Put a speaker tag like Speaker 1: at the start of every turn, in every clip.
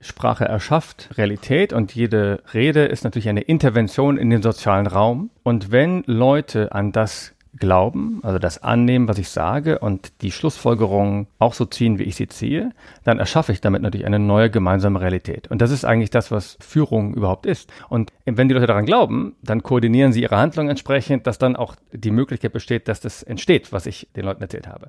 Speaker 1: Sprache erschafft Realität und jede Rede ist natürlich eine Intervention in den sozialen Raum. Und wenn Leute an das glauben, also das annehmen, was ich sage und die Schlussfolgerungen auch so ziehen, wie ich sie ziehe, dann erschaffe ich damit natürlich eine neue gemeinsame Realität. Und das ist eigentlich das, was Führung überhaupt ist. Und wenn die Leute daran glauben, dann koordinieren sie ihre Handlungen entsprechend, dass dann auch die Möglichkeit besteht, dass das entsteht, was ich den Leuten erzählt habe.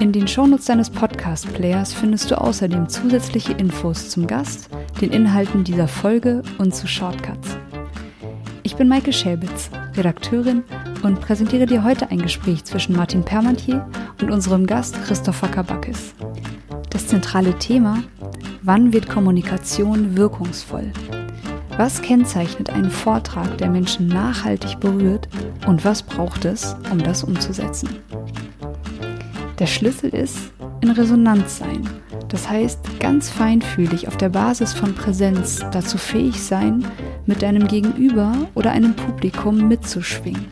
Speaker 2: In den Shownotes deines Podcast-Players findest du außerdem zusätzliche Infos zum Gast, den Inhalten dieser Folge und zu Shortcuts. Ich bin Maike Schäbitz, Redakteurin und präsentiere dir heute ein Gespräch zwischen Martin Permantier und unserem Gast Christopher Kabakis. Das zentrale Thema, wann wird Kommunikation wirkungsvoll? Was kennzeichnet einen Vortrag, der Menschen nachhaltig berührt und was braucht es, um das umzusetzen? Der Schlüssel ist in Resonanz sein das heißt, ganz feinfühlig auf der Basis von Präsenz dazu fähig sein, mit deinem Gegenüber oder einem Publikum mitzuschwingen.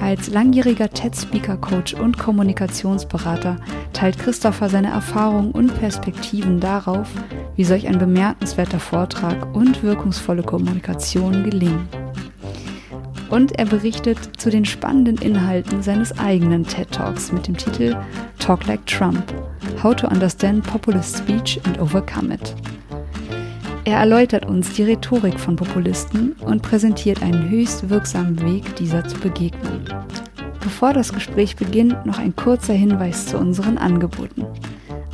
Speaker 2: Als langjähriger TED-Speaker-Coach und Kommunikationsberater teilt Christopher seine Erfahrungen und Perspektiven darauf, wie solch ein bemerkenswerter Vortrag und wirkungsvolle Kommunikation gelingen. Und er berichtet zu den spannenden Inhalten seines eigenen TED Talks mit dem Titel Talk Like Trump How to Understand Populist Speech and Overcome It. Er erläutert uns die Rhetorik von Populisten und präsentiert einen höchst wirksamen Weg, dieser zu begegnen. Bevor das Gespräch beginnt, noch ein kurzer Hinweis zu unseren Angeboten.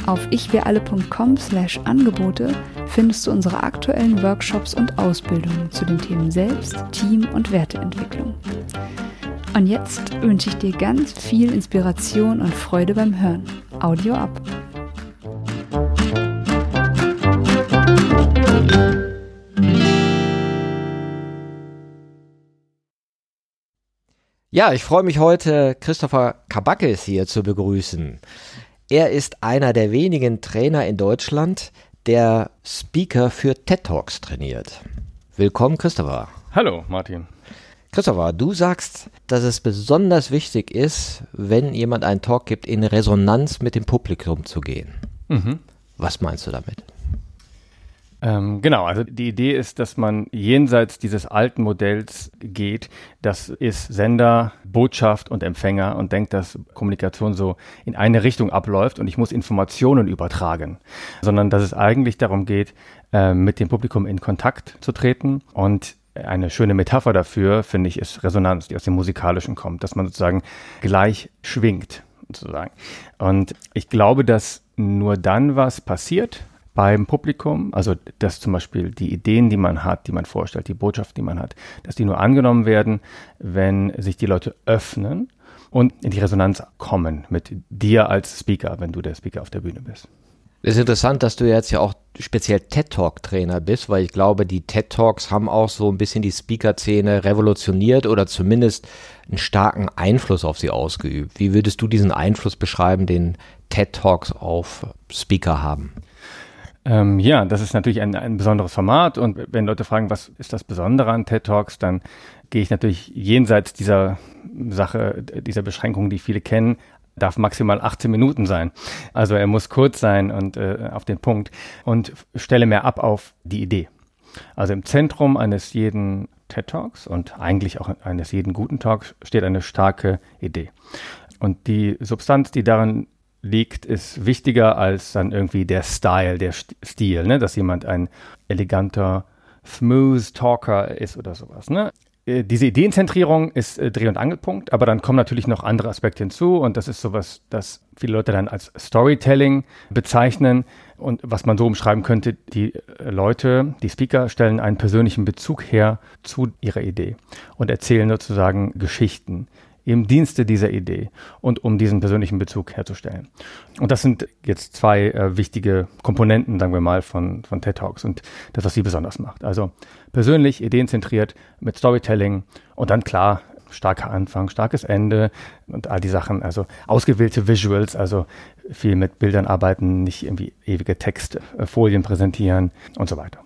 Speaker 2: Auf ichwiralle.com slash Angebote findest du unsere aktuellen Workshops und Ausbildungen zu den Themen Selbst, Team und Werteentwicklung. Und jetzt wünsche ich dir ganz viel Inspiration und Freude beim Hören. Audio ab.
Speaker 3: Ja, ich freue mich heute, Christopher Kabakis hier zu begrüßen. Er ist einer der wenigen Trainer in Deutschland, der Speaker für TED Talks trainiert. Willkommen, Christopher.
Speaker 1: Hallo, Martin.
Speaker 3: Christopher, du sagst, dass es besonders wichtig ist, wenn jemand einen Talk gibt, in Resonanz mit dem Publikum zu gehen. Mhm. Was meinst du damit?
Speaker 1: Ähm, genau, also die Idee ist, dass man jenseits dieses alten Modells geht. Das ist Sender, Botschaft und Empfänger und denkt, dass Kommunikation so in eine Richtung abläuft und ich muss Informationen übertragen, sondern dass es eigentlich darum geht, äh, mit dem Publikum in Kontakt zu treten und eine schöne Metapher dafür, finde ich, ist Resonanz, die aus dem Musikalischen kommt, dass man sozusagen gleich schwingt, sozusagen. Und ich glaube, dass nur dann was passiert, beim Publikum, also dass zum Beispiel die Ideen, die man hat, die man vorstellt, die Botschaft, die man hat, dass die nur angenommen werden, wenn sich die Leute öffnen und in die Resonanz kommen mit dir als Speaker, wenn du der Speaker auf der Bühne bist.
Speaker 3: Es ist interessant, dass du jetzt ja auch speziell TED Talk Trainer bist, weil ich glaube, die TED Talks haben auch so ein bisschen die Speaker-Szene revolutioniert oder zumindest einen starken Einfluss auf sie ausgeübt. Wie würdest du diesen Einfluss beschreiben, den TED Talks auf Speaker haben?
Speaker 1: Ähm, ja, das ist natürlich ein, ein besonderes Format und wenn Leute fragen, was ist das Besondere an TED Talks, dann gehe ich natürlich jenseits dieser Sache, dieser Beschränkungen, die viele kennen, darf maximal 18 Minuten sein. Also er muss kurz sein und äh, auf den Punkt und stelle mehr ab auf die Idee. Also im Zentrum eines jeden TED Talks und eigentlich auch eines jeden guten Talks steht eine starke Idee. Und die Substanz, die darin liegt, ist wichtiger als dann irgendwie der Style, der Stil, ne? dass jemand ein eleganter, smooth Talker ist oder sowas. Ne? Äh, diese Ideenzentrierung ist äh, Dreh- und Angelpunkt, aber dann kommen natürlich noch andere Aspekte hinzu und das ist sowas, das viele Leute dann als Storytelling bezeichnen und was man so umschreiben könnte, die äh, Leute, die Speaker stellen einen persönlichen Bezug her zu ihrer Idee und erzählen sozusagen Geschichten im Dienste dieser Idee und um diesen persönlichen Bezug herzustellen. Und das sind jetzt zwei äh, wichtige Komponenten, sagen wir mal, von, von TED Talks und das, was sie besonders macht. Also persönlich, ideenzentriert mit Storytelling und dann klar, starker Anfang, starkes Ende und all die Sachen, also ausgewählte Visuals, also viel mit Bildern arbeiten, nicht irgendwie ewige Textfolien präsentieren und so weiter.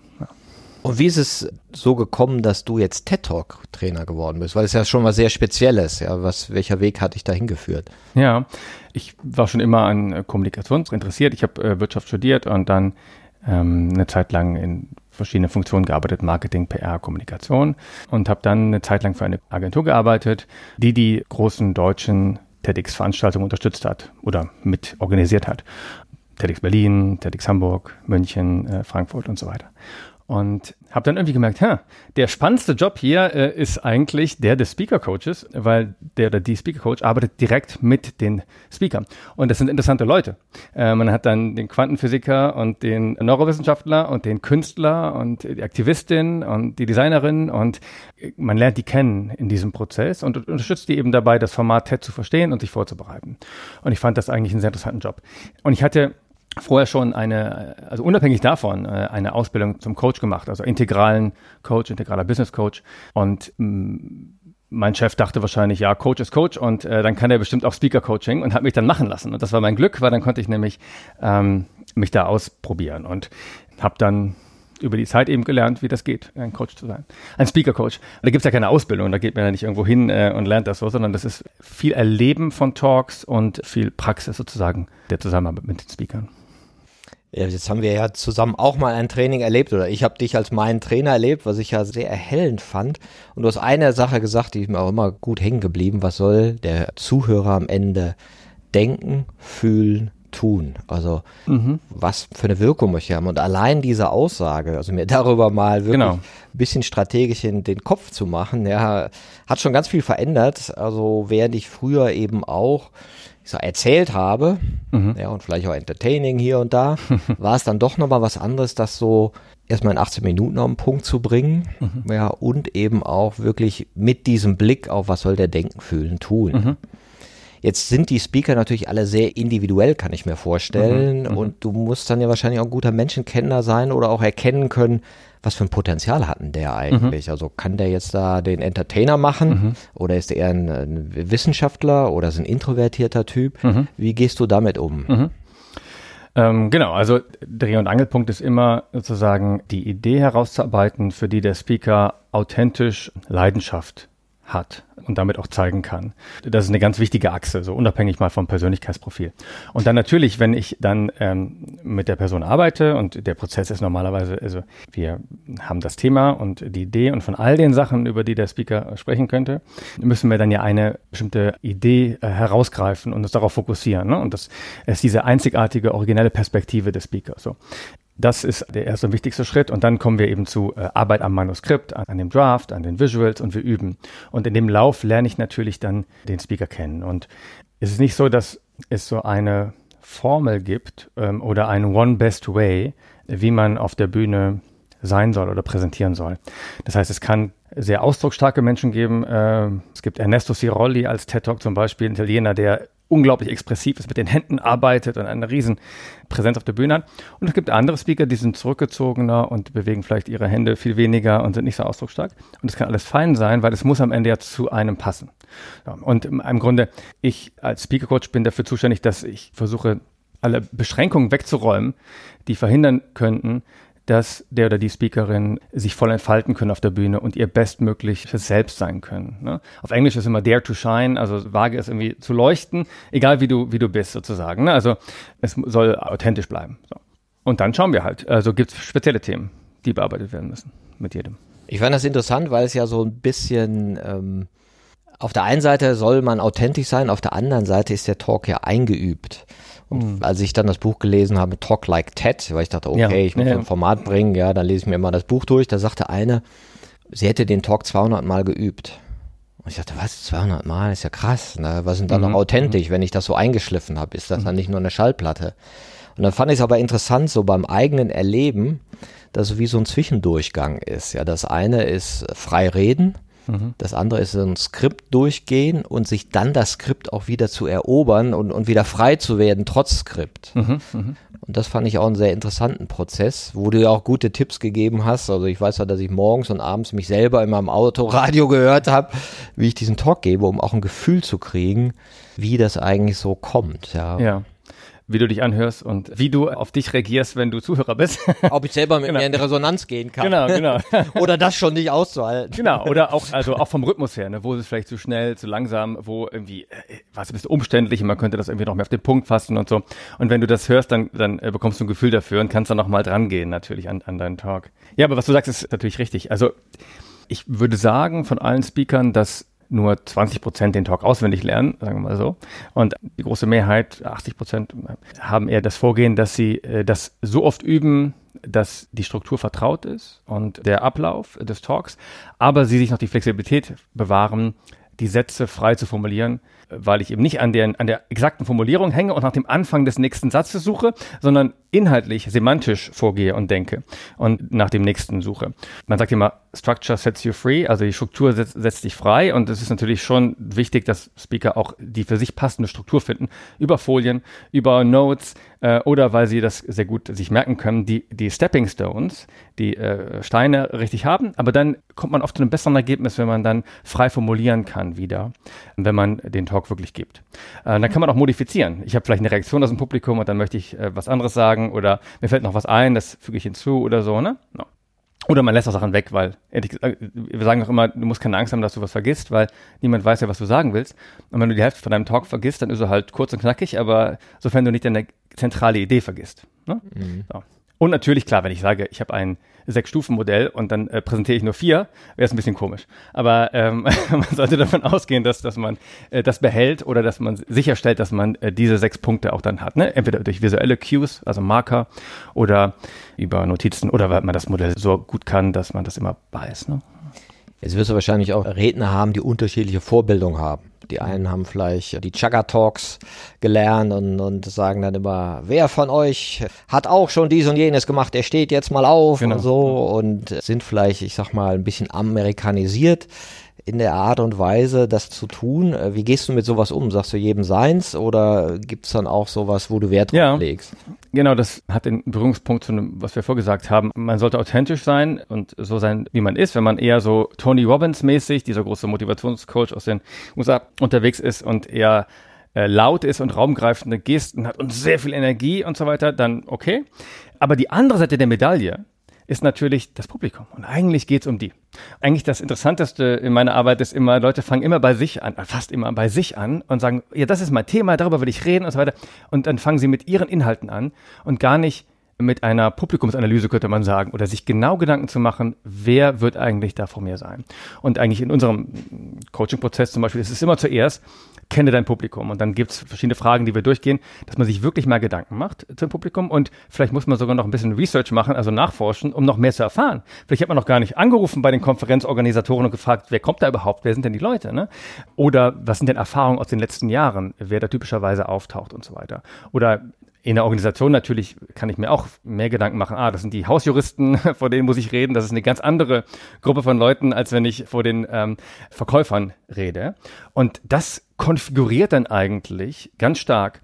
Speaker 3: Und wie ist es so gekommen, dass du jetzt TED Talk Trainer geworden bist? Weil es ja schon mal sehr Spezielles. Ja, was, welcher Weg hat dich dahin geführt?
Speaker 1: Ja, ich war schon immer an Kommunikation interessiert. Ich habe äh, Wirtschaft studiert und dann ähm, eine Zeit lang in verschiedene Funktionen gearbeitet, Marketing, PR, Kommunikation und habe dann eine Zeit lang für eine Agentur gearbeitet, die die großen deutschen TEDx-Veranstaltungen unterstützt hat oder mit organisiert hat. TEDx Berlin, TEDx Hamburg, München, äh, Frankfurt und so weiter. Und habe dann irgendwie gemerkt, ha, der spannendste Job hier äh, ist eigentlich der des Speaker Coaches, weil der oder die Speaker Coach arbeitet direkt mit den Speakern. Und das sind interessante Leute. Äh, man hat dann den Quantenphysiker und den Neurowissenschaftler und den Künstler und die Aktivistin und die Designerin und man lernt die kennen in diesem Prozess und unterstützt die eben dabei, das Format TED zu verstehen und sich vorzubereiten. Und ich fand das eigentlich einen sehr interessanten Job. Und ich hatte vorher schon eine, also unabhängig davon, äh, eine Ausbildung zum Coach gemacht, also integralen Coach, integraler Business Coach. Und mm, mein Chef dachte wahrscheinlich, ja, Coach ist Coach und äh, dann kann er bestimmt auch Speaker Coaching und hat mich dann machen lassen. Und das war mein Glück, weil dann konnte ich nämlich ähm, mich da ausprobieren und habe dann über die Zeit eben gelernt, wie das geht, ein Coach zu sein. Ein Speaker-Coach. Da gibt es ja keine Ausbildung, da geht man ja nicht irgendwo hin äh, und lernt das so, sondern das ist viel Erleben von Talks und viel Praxis sozusagen der Zusammenarbeit mit den Speakern.
Speaker 3: Ja, jetzt haben wir ja zusammen auch mal ein Training erlebt oder ich habe dich als meinen Trainer erlebt, was ich ja sehr erhellend fand. Und du hast eine Sache gesagt, die ist mir auch immer gut hängen geblieben. Was soll der Zuhörer am Ende denken, fühlen, tun? Also mhm. was für eine Wirkung möchte ich haben? Und allein diese Aussage, also mir darüber mal wirklich genau. ein bisschen strategisch in den Kopf zu machen, ja, hat schon ganz viel verändert. Also während ich früher eben auch ich sag, erzählt habe, mhm. ja, und vielleicht auch entertaining hier und da, war es dann doch nochmal was anderes, das so erstmal in 18 Minuten auf den Punkt zu bringen, mhm. ja, und eben auch wirklich mit diesem Blick auf, was soll der denken, fühlen, tun. Mhm. Jetzt sind die Speaker natürlich alle sehr individuell, kann ich mir vorstellen. Mhm, mhm. und du musst dann ja wahrscheinlich auch ein guter Menschenkenner sein oder auch erkennen können, was für ein Potenzial hat denn der eigentlich? Mhm. Also kann der jetzt da den Entertainer machen mhm. oder ist er eher ein, ein, Wissenschaftler oder ist ein introvertierter Typ? Mhm. Wie gehst du damit um?
Speaker 1: Mhm. Ähm, genau, also Dreh- und Angelpunkt ist immer sozusagen die Idee herauszuarbeiten, für die der Speaker authentisch Leidenschaft hat und damit auch zeigen kann. Das ist eine ganz wichtige Achse, so unabhängig mal vom Persönlichkeitsprofil. Und dann natürlich, wenn ich dann ähm, mit der Person arbeite und der Prozess ist normalerweise, also wir haben das Thema und die Idee und von all den Sachen, über die der Speaker sprechen könnte, müssen wir dann ja eine bestimmte Idee äh, herausgreifen und uns darauf fokussieren. Ne? Und das ist diese einzigartige, originelle Perspektive des Speakers. So. Das ist der erste und wichtigste Schritt. Und dann kommen wir eben zu äh, Arbeit am Manuskript, an, an, dem Draft, an den Visuals und wir üben. Und in dem Lauf lerne ich natürlich dann den Speaker kennen. Und es ist nicht so, dass es so eine Formel gibt ähm, oder ein One Best Way, wie man auf der Bühne sein soll oder präsentieren soll. Das heißt, es kann sehr ausdrucksstarke Menschen geben. Äh, es gibt Ernesto Cirolli als TED Talk zum Beispiel, ein Italiener, der unglaublich expressiv ist, mit den Händen arbeitet und eine riesen Präsenz auf der Bühne hat. Und es gibt andere Speaker, die sind zurückgezogener und bewegen vielleicht ihre Hände viel weniger und sind nicht so ausdrucksstark. Und das kann alles fein sein, weil es muss am Ende ja zu einem passen. Ja, und im Grunde, ich als Speaker Coach bin dafür zuständig, dass ich versuche, alle Beschränkungen wegzuräumen, die verhindern könnten, dass der oder die Speakerin sich voll entfalten können auf der Bühne und ihr bestmögliches Selbst sein können. Ne? Auf Englisch ist immer dare to shine, also wage es irgendwie zu leuchten, egal wie du, wie du bist sozusagen. Ne? Also es soll authentisch bleiben. So. Und dann schauen wir halt. Also gibt es spezielle Themen, die bearbeitet werden müssen mit jedem.
Speaker 3: Ich fand das interessant, weil es ja so ein bisschen ähm, auf der einen Seite soll man authentisch sein, auf der anderen Seite ist der Talk ja eingeübt. Und mhm. als ich dann das Buch gelesen habe, Talk Like TED, weil ich dachte, okay, ja. ich muss ja, ein Format bringen, ja, dann lese ich mir immer das Buch durch. Da sagte eine, sie hätte den Talk 200 Mal geübt. Und ich dachte, was, 200 Mal, ist ja krass. Ne? Was sind dann mhm. noch authentisch, mhm. wenn ich das so eingeschliffen habe? Ist das dann mhm. nicht nur eine Schallplatte? Und dann fand ich es aber interessant, so beim eigenen Erleben, dass es wie so ein Zwischendurchgang ist. Ja, das eine ist frei reden Mhm. Das andere ist ein Skript durchgehen und sich dann das Skript auch wieder zu erobern und, und wieder frei zu werden, trotz Skript. Mhm, mh. Und das fand ich auch einen sehr interessanten Prozess, wo du ja auch gute Tipps gegeben hast. Also ich weiß ja, dass ich morgens und abends mich selber in meinem Autoradio gehört habe, wie ich diesen Talk gebe, um auch ein Gefühl zu kriegen, wie das eigentlich so kommt. Ja.
Speaker 1: ja wie du dich anhörst und wie du auf dich reagierst, wenn du Zuhörer bist.
Speaker 3: Ob ich selber mit genau. mir in die Resonanz gehen kann.
Speaker 1: Genau, genau.
Speaker 3: oder das schon nicht auszuhalten.
Speaker 1: Genau, oder auch, also auch vom Rhythmus her, ne, wo ist es vielleicht zu schnell, zu langsam, wo irgendwie, äh, was ein bisschen umständlich und man könnte das irgendwie noch mehr auf den Punkt fassen und so. Und wenn du das hörst, dann, dann äh, bekommst du ein Gefühl dafür und kannst dann nochmal dran gehen, natürlich, an, an deinen Talk. Ja, aber was du sagst, ist natürlich richtig. Also, ich würde sagen, von allen Speakern, dass nur 20 Prozent den Talk auswendig lernen, sagen wir mal so. Und die große Mehrheit, 80 Prozent, haben eher das Vorgehen, dass sie äh, das so oft üben, dass die Struktur vertraut ist und der Ablauf des Talks, aber sie sich noch die Flexibilität bewahren, die Sätze frei zu formulieren, weil ich eben nicht an der, an der exakten Formulierung hänge und nach dem Anfang des nächsten Satzes suche, sondern inhaltlich, semantisch vorgehe und denke und nach dem nächsten suche. Man sagt immer, Structure sets you free, also die Struktur setzt, setzt dich frei. Und es ist natürlich schon wichtig, dass Speaker auch die für sich passende Struktur finden, über Folien, über Notes äh, oder weil sie das sehr gut sich merken können, die, die Stepping Stones, die äh, Steine richtig haben, aber dann kommt man oft zu einem besseren Ergebnis, wenn man dann frei formulieren kann wieder, wenn man den Talk wirklich gibt. Äh, dann kann man auch modifizieren. Ich habe vielleicht eine Reaktion aus dem Publikum und dann möchte ich äh, was anderes sagen oder mir fällt noch was ein, das füge ich hinzu oder so, ne? No. Oder man lässt auch Sachen weg, weil ehrlich gesagt, wir sagen auch immer, du musst keine Angst haben, dass du was vergisst, weil niemand weiß ja, was du sagen willst. Und wenn du die Hälfte von deinem Talk vergisst, dann ist er halt kurz und knackig, aber sofern du nicht deine zentrale Idee vergisst. Ne? Mhm. So. Und natürlich, klar, wenn ich sage, ich habe ein Sechs-Stufen-Modell und dann äh, präsentiere ich nur vier, wäre es ein bisschen komisch. Aber ähm, man sollte davon ausgehen, dass, dass man äh, das behält oder dass man sicherstellt, dass man äh, diese sechs Punkte auch dann hat. Ne? Entweder durch visuelle Cues, also Marker, oder über Notizen oder weil man das Modell so gut kann, dass man das immer weiß. Ne?
Speaker 3: Jetzt wirst du wahrscheinlich auch Redner haben, die unterschiedliche Vorbildung haben. Die einen haben vielleicht die Chugga Talks gelernt und, und sagen dann immer, wer von euch hat auch schon dies und jenes gemacht, der steht jetzt mal auf genau. und so und sind vielleicht, ich sag mal, ein bisschen amerikanisiert in der Art und Weise, das zu tun. Äh, wie gehst du mit sowas um? Sagst du jedem seins oder gibt es dann auch sowas, wo du Wert drauf
Speaker 1: ja,
Speaker 3: legst?
Speaker 1: Genau, das hat den Berührungspunkt zu dem, was wir vorgesagt haben. Man sollte authentisch sein und so sein, wie man ist. Wenn man eher so Tony Robbins mäßig, dieser große Motivationscoach aus den USA unterwegs ist und eher äh, laut ist und raumgreifende Gesten hat und sehr viel Energie und so weiter, dann okay. Aber die andere Seite der Medaille ist natürlich das Publikum. Und eigentlich geht's um die. Eigentlich das Interessanteste in meiner Arbeit ist immer, Leute fangen immer bei sich an, fast immer bei sich an und sagen, ja, das ist mein Thema, darüber will ich reden und so weiter. Und dann fangen sie mit ihren Inhalten an und gar nicht mit einer Publikumsanalyse könnte man sagen oder sich genau Gedanken zu machen, wer wird eigentlich da vor mir sein. Und eigentlich in unserem Coaching-Prozess zum Beispiel ist es immer zuerst, kenne dein Publikum. Und dann gibt es verschiedene Fragen, die wir durchgehen, dass man sich wirklich mal Gedanken macht zum Publikum. Und vielleicht muss man sogar noch ein bisschen Research machen, also nachforschen, um noch mehr zu erfahren. Vielleicht hat man noch gar nicht angerufen bei den Konferenzorganisatoren und gefragt, wer kommt da überhaupt, wer sind denn die Leute? Ne? Oder was sind denn Erfahrungen aus den letzten Jahren, wer da typischerweise auftaucht und so weiter. Oder in der Organisation natürlich kann ich mir auch mehr Gedanken machen. Ah, das sind die Hausjuristen, vor denen muss ich reden. Das ist eine ganz andere Gruppe von Leuten, als wenn ich vor den ähm, Verkäufern rede. Und das konfiguriert dann eigentlich ganz stark,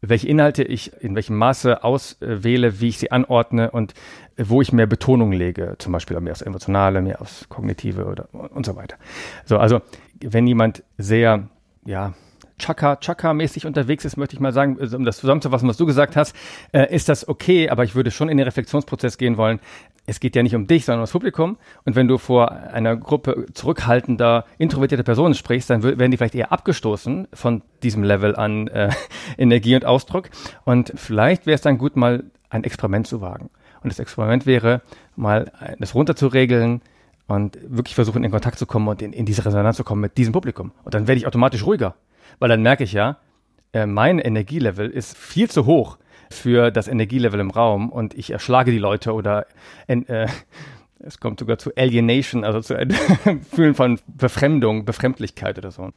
Speaker 1: welche Inhalte ich in welchem Maße auswähle, wie ich sie anordne und wo ich mehr Betonung lege, zum Beispiel mehr aufs Emotionale, mehr aufs Kognitive oder und so weiter. So, also wenn jemand sehr, ja, Chaka, Chaka-mäßig unterwegs ist, möchte ich mal sagen, um das zusammenzufassen, was du gesagt hast, äh, ist das okay, aber ich würde schon in den Reflexionsprozess gehen wollen. Es geht ja nicht um dich, sondern um das Publikum. Und wenn du vor einer Gruppe zurückhaltender, introvertierter Personen sprichst, dann werden die vielleicht eher abgestoßen von diesem Level an äh, Energie und Ausdruck. Und vielleicht wäre es dann gut, mal ein Experiment zu wagen. Und das Experiment wäre, mal das runterzuregeln, und wirklich versuchen, in Kontakt zu kommen und in, in diese Resonanz zu kommen mit diesem Publikum. Und dann werde ich automatisch ruhiger weil dann merke ich ja, äh, mein Energielevel ist viel zu hoch für das Energielevel im Raum und ich erschlage die Leute oder äh, es kommt sogar zu Alienation, also zu Fühlen von Befremdung, Befremdlichkeit oder so.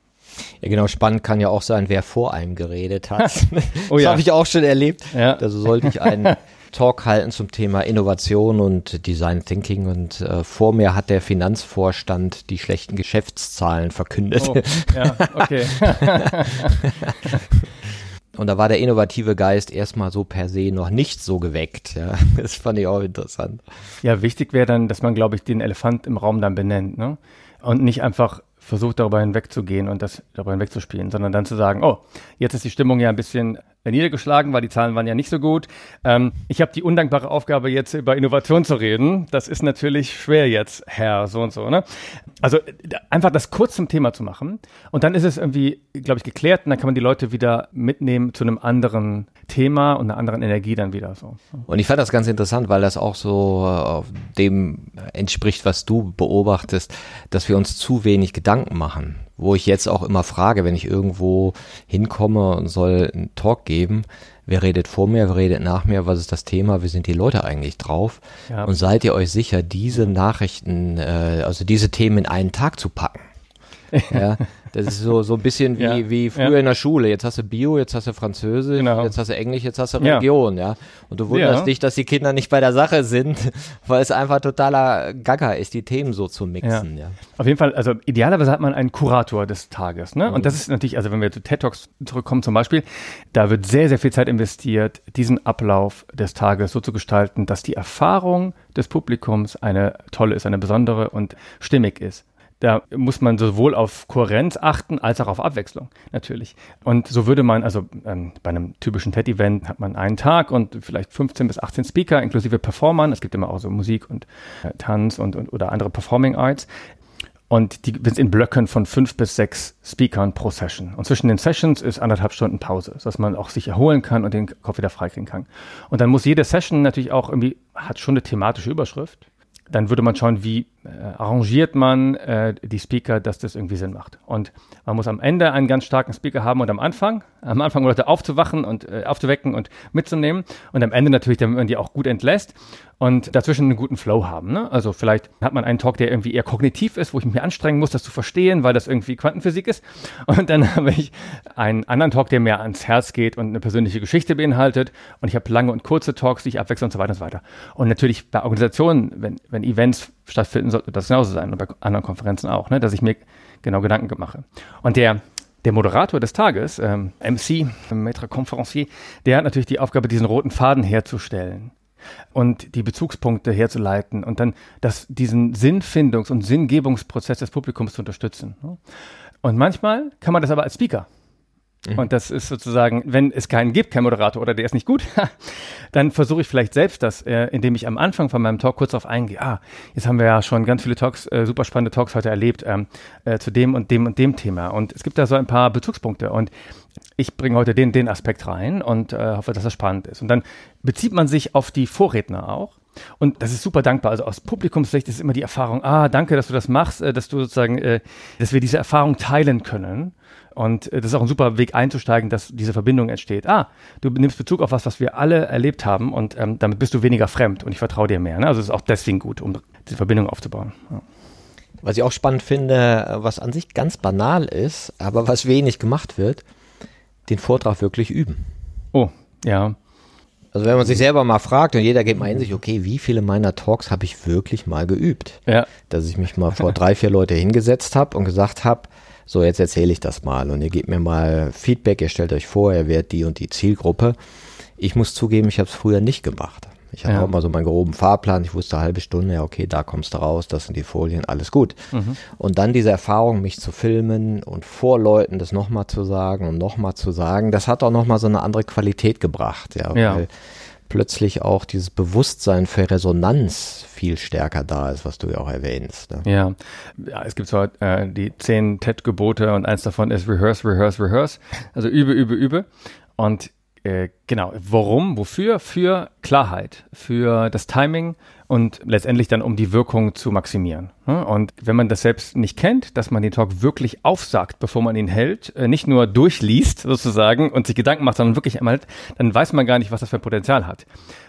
Speaker 3: Ja, genau, spannend kann ja auch sein, wer vor einem geredet hat. oh, das ja. habe ich auch schon erlebt. Ja. Also sollte ich einen Talk halten zum Thema Innovation und Design Thinking und äh, vor mir hat der Finanzvorstand die schlechten Geschäftszahlen verkündet. Oh, ja, okay. und da war der innovative Geist erstmal so per se noch nicht so geweckt. Ja, das fand ich auch interessant.
Speaker 1: Ja, wichtig wäre dann, dass man, glaube ich, den Elefant im Raum dann benennt, ne? Und nicht einfach versucht darüber hinwegzugehen und das darüber hinwegzuspielen, sondern dann zu sagen, oh, jetzt ist die Stimmung ja ein bisschen niedergeschlagen, weil die Zahlen waren ja nicht so gut. Ähm, ich habe die undankbare Aufgabe, jetzt über Innovation zu reden. Das ist natürlich schwer jetzt, Herr, so und so. Ne? Also einfach das kurz zum Thema zu machen und dann ist es irgendwie, glaube ich, geklärt und dann kann man die Leute wieder mitnehmen zu einem anderen Thema und einer anderen Energie dann wieder so.
Speaker 3: Und ich fand das ganz interessant, weil das auch so äh, dem entspricht, was du beobachtest, dass wir uns zu wenig Gedanken machen wo ich jetzt auch immer frage, wenn ich irgendwo hinkomme und soll einen Talk geben, wer redet vor mir, wer redet nach mir, was ist das Thema, wie sind die Leute eigentlich drauf? Ja. Und seid ihr euch sicher, diese Nachrichten, äh, also diese Themen in einen Tag zu packen? ja, das ist so, so ein bisschen wie, ja, wie früher ja. in der Schule. Jetzt hast du Bio, jetzt hast du Französisch, genau. jetzt hast du Englisch, jetzt hast du Religion, ja. ja? Und du wunderst dich, dass die Kinder nicht bei der Sache sind, weil es einfach totaler Gaga ist, die Themen so zu mixen, ja.
Speaker 1: Auf jeden Fall, also idealerweise hat man einen Kurator des Tages, ne? Und mhm. das ist natürlich, also wenn wir zu TED Talks zurückkommen zum Beispiel, da wird sehr, sehr viel Zeit investiert, diesen Ablauf des Tages so zu gestalten, dass die Erfahrung des Publikums eine tolle ist, eine besondere und stimmig ist. Da muss man sowohl auf Kohärenz achten als auch auf Abwechslung natürlich. Und so würde man, also ähm, bei einem typischen TED-Event hat man einen Tag und vielleicht 15 bis 18 Speaker inklusive Performern. Es gibt immer auch so Musik und äh, Tanz und, und oder andere Performing Arts. Und die sind in Blöcken von fünf bis sechs Speakern pro Session. Und zwischen den Sessions ist anderthalb Stunden Pause, sodass man auch sich erholen kann und den Kopf wieder freikriegen kann. Und dann muss jede Session natürlich auch irgendwie, hat schon eine thematische Überschrift dann würde man schauen, wie arrangiert man äh, die Speaker, dass das irgendwie Sinn macht. Und man muss am Ende einen ganz starken Speaker haben und am Anfang, am Anfang Leute aufzuwachen und äh, aufzuwecken und mitzunehmen und am Ende natürlich, damit man die auch gut entlässt und dazwischen einen guten Flow haben. Ne? Also vielleicht hat man einen Talk, der irgendwie eher kognitiv ist, wo ich mich anstrengen muss, das zu verstehen, weil das irgendwie Quantenphysik ist. Und dann habe ich einen anderen Talk, der mehr ans Herz geht und eine persönliche Geschichte beinhaltet. Und ich habe lange und kurze Talks, die ich abwechsle und so weiter und so weiter. Und natürlich bei Organisationen, wenn, wenn Events stattfinden, sollte das genauso sein und bei anderen Konferenzen auch, ne? dass ich mir genau Gedanken mache. Und der der Moderator des Tages, ähm, MC, Maître Conférencier, der hat natürlich die Aufgabe, diesen roten Faden herzustellen und die Bezugspunkte herzuleiten und dann das, diesen Sinnfindungs- und Sinngebungsprozess des Publikums zu unterstützen. Und manchmal kann man das aber als Speaker. Mhm. Und das ist sozusagen, wenn es keinen gibt, kein Moderator oder der ist nicht gut, dann versuche ich vielleicht selbst das, äh, indem ich am Anfang von meinem Talk kurz darauf eingehe. Ah, jetzt haben wir ja schon ganz viele Talks, äh, super spannende Talks heute erlebt ähm, äh, zu dem und dem und dem Thema. Und es gibt da so ein paar Bezugspunkte. Und ich bringe heute den, den Aspekt rein und äh, hoffe, dass das spannend ist. Und dann bezieht man sich auf die Vorredner auch. Und das ist super dankbar. Also aus Publikumssicht ist immer die Erfahrung, ah, danke, dass du das machst, äh, dass du sozusagen, dass wir diese Erfahrung teilen können. Und äh, das ist auch ein super Weg einzusteigen, dass diese Verbindung entsteht. Ah, du nimmst Bezug auf was, was wir alle erlebt haben und ähm, damit bist du weniger fremd und ich vertraue dir mehr. Ne? Also es ist auch deswegen gut, um diese Verbindung aufzubauen. Ja.
Speaker 3: Was ich auch spannend finde, was an sich ganz banal ist, aber was wenig gemacht wird, den Vortrag wirklich üben.
Speaker 1: Oh, ja.
Speaker 3: Also wenn man sich selber mal fragt und jeder geht mal in sich, okay, wie viele meiner Talks habe ich wirklich mal geübt? Ja. Dass ich mich mal vor drei, vier Leute hingesetzt habe und gesagt habe, so jetzt erzähle ich das mal und ihr gebt mir mal Feedback, ihr stellt euch vor, ihr werdet die und die Zielgruppe. Ich muss zugeben, ich habe es früher nicht gemacht. Ich hatte ja. auch mal so meinen groben Fahrplan. Ich wusste eine halbe Stunde, ja, okay, da kommst du raus, das sind die Folien, alles gut. Mhm. Und dann diese Erfahrung, mich zu filmen und vor Leuten das nochmal zu sagen und nochmal zu sagen, das hat auch nochmal so eine andere Qualität gebracht, ja, ja. weil plötzlich auch dieses Bewusstsein für Resonanz viel stärker da ist, was du ja auch erwähnst.
Speaker 1: Ne? Ja. ja, es gibt so äh, die zehn TED-Gebote und eins davon ist Rehearse, Rehearse, Rehearse. Also übe, übe, übe. Und äh, genau, warum, wofür? Für Klarheit, für das Timing und letztendlich dann um die Wirkung zu maximieren. Ne? Und wenn man das selbst nicht kennt, dass man den Talk wirklich aufsagt, bevor man ihn hält, äh, nicht nur durchliest sozusagen und sich Gedanken macht, sondern wirklich einmal, dann weiß man gar nicht, was das für ein Potenzial hat.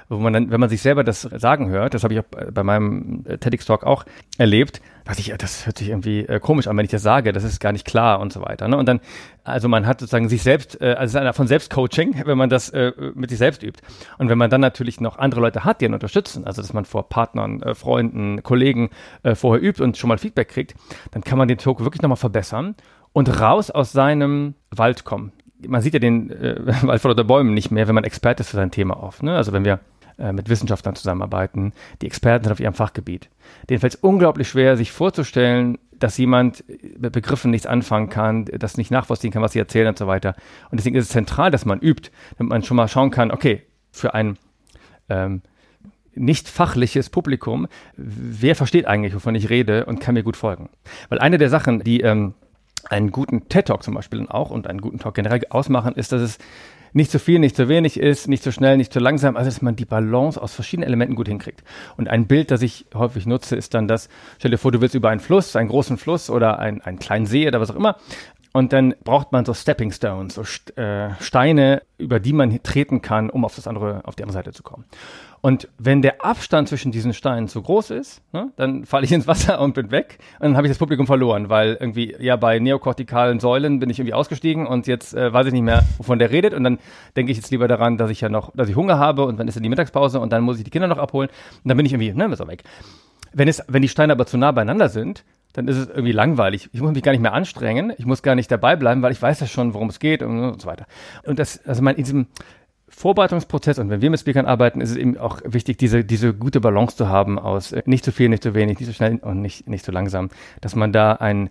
Speaker 1: Wo man dann, wenn man sich selber das sagen hört, das habe ich auch bei meinem äh, TEDx-Talk auch erlebt, dachte ich, das hört sich irgendwie äh, komisch an, wenn ich das sage, das ist gar nicht klar und so weiter. Ne? Und dann, also man hat sozusagen sich selbst, äh, also es ist einer von Selbstcoaching, wenn man das mit sich selbst übt. Und wenn man dann natürlich noch andere Leute hat, die ihn unterstützen, also dass man vor Partnern, Freunden, Kollegen vorher übt und schon mal Feedback kriegt, dann kann man den Talk wirklich nochmal verbessern und raus aus seinem Wald kommen. Man sieht ja den äh, Wald vor der Bäumen nicht mehr, wenn man Experte ist für sein Thema oft. Ne? Also wenn wir äh, mit Wissenschaftlern zusammenarbeiten. Die Experten sind auf ihrem Fachgebiet. Denen fällt es unglaublich schwer, sich vorzustellen, dass jemand mit Begriffen nichts anfangen kann, das nicht nachvollziehen kann, was sie erzählen und so weiter. Und deswegen ist es zentral, dass man übt, damit man schon mal schauen kann, okay, für ein ähm, nicht fachliches Publikum, wer versteht eigentlich, wovon ich rede und kann mir gut folgen. Weil eine der Sachen, die ähm, einen guten TED-Talk zum Beispiel auch und einen guten Talk generell ausmachen, ist, dass es nicht zu viel, nicht zu wenig ist, nicht zu schnell, nicht zu langsam, also dass man die Balance aus verschiedenen Elementen gut hinkriegt. Und ein Bild, das ich häufig nutze, ist dann das, stell dir vor, du willst über einen Fluss, einen großen Fluss oder ein, einen kleinen See oder was auch immer. Und dann braucht man so Stepping Stones, so äh, Steine, über die man treten kann, um auf das andere, auf die andere Seite zu kommen. Und wenn der Abstand zwischen diesen Steinen zu groß ist, ne, dann falle ich ins Wasser und bin weg. Und dann habe ich das Publikum verloren, weil irgendwie, ja, bei neokortikalen Säulen bin ich irgendwie ausgestiegen und jetzt äh, weiß ich nicht mehr, wovon der redet. Und dann denke ich jetzt lieber daran, dass ich ja noch, dass ich Hunger habe und dann ist dann die Mittagspause und dann muss ich die Kinder noch abholen. Und dann bin ich irgendwie, ne, ist er weg. Wenn es, wenn die Steine aber zu nah beieinander sind, dann ist es irgendwie langweilig. Ich muss mich gar nicht mehr anstrengen. Ich muss gar nicht dabei bleiben, weil ich weiß ja schon, worum es geht und, so weiter. Und das, also mein, in diesem, Vorbereitungsprozess und wenn wir mit Speakern arbeiten, ist es eben auch wichtig, diese, diese gute Balance zu haben aus äh, nicht zu viel, nicht zu wenig, nicht zu schnell und nicht, nicht zu langsam, dass man da ein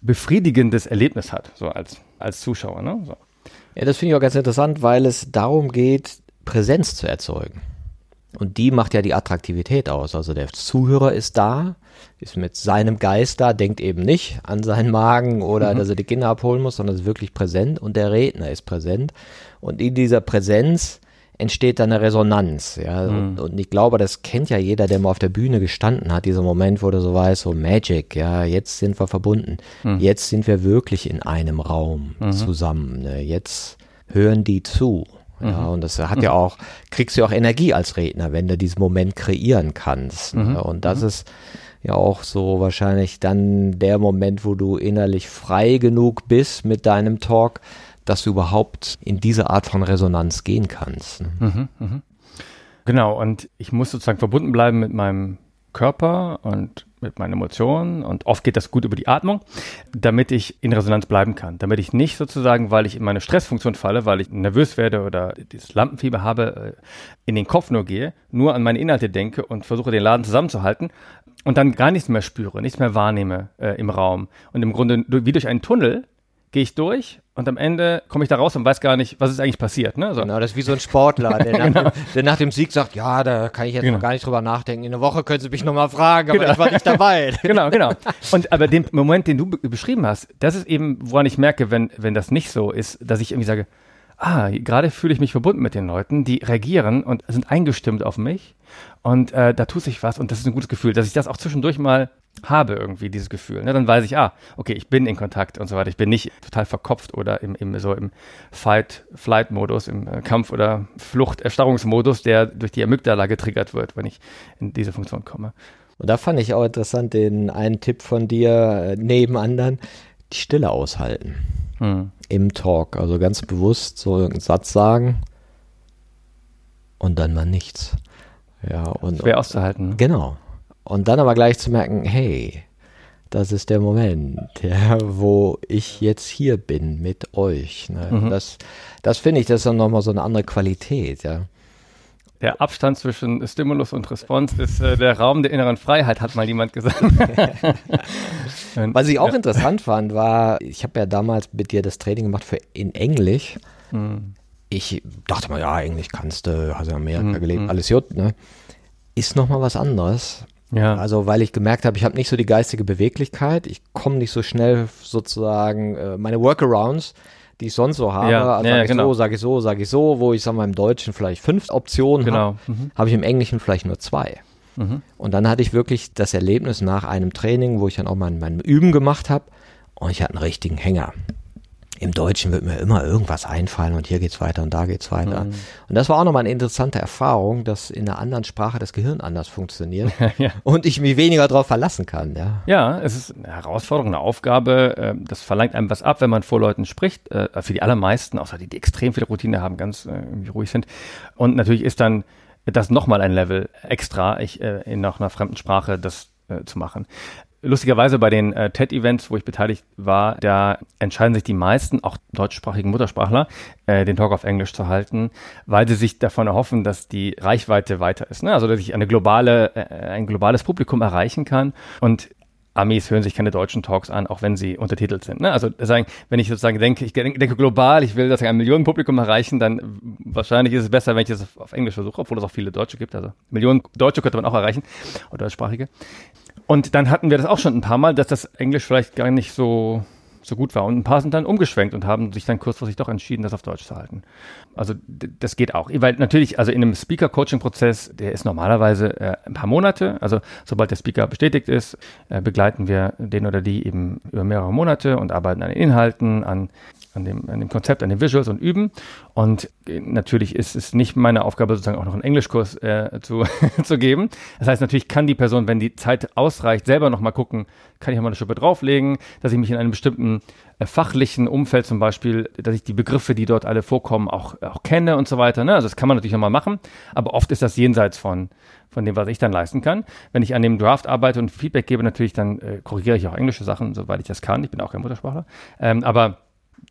Speaker 1: befriedigendes Erlebnis hat, so als, als Zuschauer. Ne? So.
Speaker 3: Ja, das finde ich auch ganz interessant, weil es darum geht, Präsenz zu erzeugen. Und die macht ja die Attraktivität aus. Also der Zuhörer ist da, ist mit seinem Geist da, denkt eben nicht an seinen Magen oder mhm. dass er die Kinder abholen muss, sondern ist wirklich präsent und der Redner ist präsent. Und in dieser Präsenz entsteht dann eine Resonanz, ja. Mhm. Und, und, ich glaube, das kennt ja jeder, der mal auf der Bühne gestanden hat, dieser Moment, wo du so weißt, so Magic, ja, jetzt sind wir verbunden. Mhm. Jetzt sind wir wirklich in einem Raum mhm. zusammen. Ne? Jetzt hören die zu. Ja, mhm. und das hat ja auch, kriegst du auch Energie als Redner, wenn du diesen Moment kreieren kannst. Ne? Mhm. Und das mhm. ist ja auch so wahrscheinlich dann der Moment, wo du innerlich frei genug bist mit deinem Talk, dass du überhaupt in diese Art von Resonanz gehen kannst. Ne?
Speaker 1: Mhm, mh. Genau, und ich muss sozusagen verbunden bleiben mit meinem Körper und mit meinen Emotionen und oft geht das gut über die Atmung, damit ich in Resonanz bleiben kann. Damit ich nicht sozusagen, weil ich in meine Stressfunktion falle, weil ich nervös werde oder dieses Lampenfieber habe, äh, in den Kopf nur gehe, nur an meine Inhalte denke und versuche den Laden zusammenzuhalten und dann gar nichts mehr spüre, nichts mehr wahrnehme äh, im Raum. Und im Grunde wie durch einen Tunnel gehe ich durch und am Ende komme ich da raus und weiß gar nicht, was ist eigentlich passiert. Ne?
Speaker 3: So. Genau, das ist wie so ein Sportler, der, genau. nach, dem, der nach dem Sieg sagt, ja, da kann ich jetzt genau. noch gar nicht drüber nachdenken. In einer Woche können Sie mich nochmal fragen, aber genau. ich war nicht dabei.
Speaker 1: genau, genau. Und aber den Moment, den du beschrieben hast, das ist eben, woran ich merke, wenn, wenn das nicht so ist, dass ich irgendwie sage, ah, gerade fühle ich mich verbunden mit den Leuten, die reagieren und sind eingestimmt auf mich und äh, da tut sich was und das ist ein gutes Gefühl, dass ich das auch zwischendurch mal habe irgendwie dieses Gefühl. Ne? Dann weiß ich, ah, okay, ich bin in Kontakt und so weiter. Ich bin nicht total verkopft oder im, im so im Fight-Flight-Modus, im äh, Kampf- oder Flucht-Erstarrungsmodus, der durch die Amygdala getriggert wird, wenn ich in diese Funktion komme.
Speaker 3: Und da fand ich auch interessant den einen Tipp von dir äh, neben anderen, die Stille aushalten hm. im Talk. Also ganz bewusst so einen Satz sagen und dann mal nichts. Ja, und,
Speaker 1: Schwer auszuhalten.
Speaker 3: Ne? Genau. Und dann aber gleich zu merken, hey, das ist der Moment, ja, wo ich jetzt hier bin mit euch. Ne? Mhm. Das, das finde ich, das ist dann nochmal so eine andere Qualität, ja.
Speaker 1: Der Abstand zwischen Stimulus und Response ist äh, der Raum der inneren Freiheit, hat mal jemand gesagt.
Speaker 3: Was ich auch ja. interessant fand, war, ich habe ja damals mit dir das Training gemacht für in Englisch. Mhm. Ich dachte mal, ja, Englisch kannst du, hast ja in Amerika mhm. gelebt, mhm. alles gut, ne? Ist nochmal was anderes ja. Also weil ich gemerkt habe, ich habe nicht so die geistige Beweglichkeit, ich komme nicht so schnell sozusagen äh, meine Workarounds, die ich sonst so habe, ja, also ja, sage ich genau. so, sage ich so, sage ich so, wo ich sag mal im Deutschen vielleicht fünf Optionen genau. habe, mhm. habe ich im Englischen vielleicht nur zwei. Mhm. Und dann hatte ich wirklich das Erlebnis nach einem Training, wo ich dann auch mal mein Üben gemacht habe und ich hatte einen richtigen Hänger im Deutschen wird mir immer irgendwas einfallen und hier geht's weiter und da geht's weiter. Mhm. Und das war auch nochmal eine interessante Erfahrung, dass in einer anderen Sprache das Gehirn anders funktioniert ja. und ich mich weniger darauf verlassen kann. Ja.
Speaker 1: ja, es ist eine Herausforderung, eine Aufgabe. Ähm, das verlangt einem was ab, wenn man vor Leuten spricht. Äh, für die allermeisten, außer die, die extrem viel Routine haben, ganz äh, ruhig sind. Und natürlich ist dann das nochmal ein Level extra, ich, äh, in noch einer fremden Sprache das zu machen. Lustigerweise bei den äh, TED-Events, wo ich beteiligt war, da entscheiden sich die meisten, auch deutschsprachigen Muttersprachler, äh, den Talk auf Englisch zu halten, weil sie sich davon erhoffen, dass die Reichweite weiter ist. Ne? Also dass ich eine globale, äh, ein globales Publikum erreichen kann. Und Amis hören sich keine deutschen Talks an, auch wenn sie untertitelt sind. Ne? Also sagen, wenn ich sozusagen denke, ich denke global, ich will das ein Millionenpublikum erreichen, dann wahrscheinlich ist es besser, wenn ich es auf Englisch versuche, obwohl es auch viele Deutsche gibt. Also Millionen Deutsche könnte man auch erreichen, oder deutschsprachige. Und dann hatten wir das auch schon ein paar Mal, dass das Englisch vielleicht gar nicht so, so gut war. Und ein paar sind dann umgeschwenkt und haben sich dann kurzfristig doch entschieden, das auf Deutsch zu halten. Also das geht auch. Weil natürlich, also in einem Speaker-Coaching-Prozess, der ist normalerweise äh, ein paar Monate. Also sobald der Speaker bestätigt ist, äh, begleiten wir den oder die eben über mehrere Monate und arbeiten an den Inhalten, an an dem, an dem Konzept, an den Visuals und üben. Und natürlich ist es nicht meine Aufgabe, sozusagen auch noch einen Englischkurs äh, zu, zu geben. Das heißt, natürlich kann die Person, wenn die Zeit ausreicht, selber nochmal gucken, kann ich mal eine Schippe drauflegen, dass ich mich in einem bestimmten äh, fachlichen Umfeld zum Beispiel, dass ich die Begriffe, die dort alle vorkommen, auch, auch kenne und so weiter. Ne? Also das kann man natürlich nochmal machen, aber oft ist das jenseits von, von dem, was ich dann leisten kann. Wenn ich an dem Draft arbeite und Feedback gebe, natürlich, dann äh, korrigiere ich auch englische Sachen, soweit ich das kann. Ich bin auch kein Muttersprachler. Ähm, aber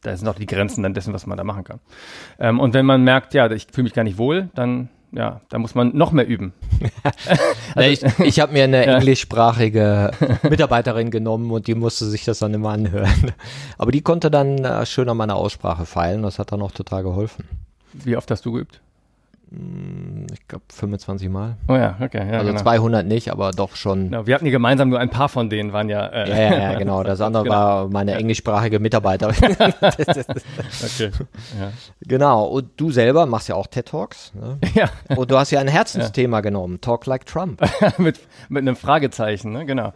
Speaker 1: da sind auch die Grenzen dann dessen, was man da machen kann. Ähm, und wenn man merkt, ja, ich fühle mich gar nicht wohl, dann ja, da muss man noch mehr üben.
Speaker 3: also, ich ich habe mir eine ja. englischsprachige Mitarbeiterin genommen und die musste sich das dann immer anhören. Aber die konnte dann äh, schön an meiner Aussprache feilen. Das hat dann auch total geholfen.
Speaker 1: Wie oft hast du geübt?
Speaker 3: Hm, ich glaube 25 Mal.
Speaker 1: Oh ja, okay. Ja,
Speaker 3: also genau. 200 nicht, aber doch schon.
Speaker 1: Genau, wir hatten hier gemeinsam nur ein paar von denen waren ja.
Speaker 3: Äh, ja, ja, ja, genau. Das andere genau. war meine englischsprachige Mitarbeiterin. okay. Ja. Genau. Und du selber machst ja auch TED Talks. Ne? Ja. Und du hast ja ein Herzensthema genommen. Talk like Trump.
Speaker 1: mit, mit einem Fragezeichen, ne? Genau.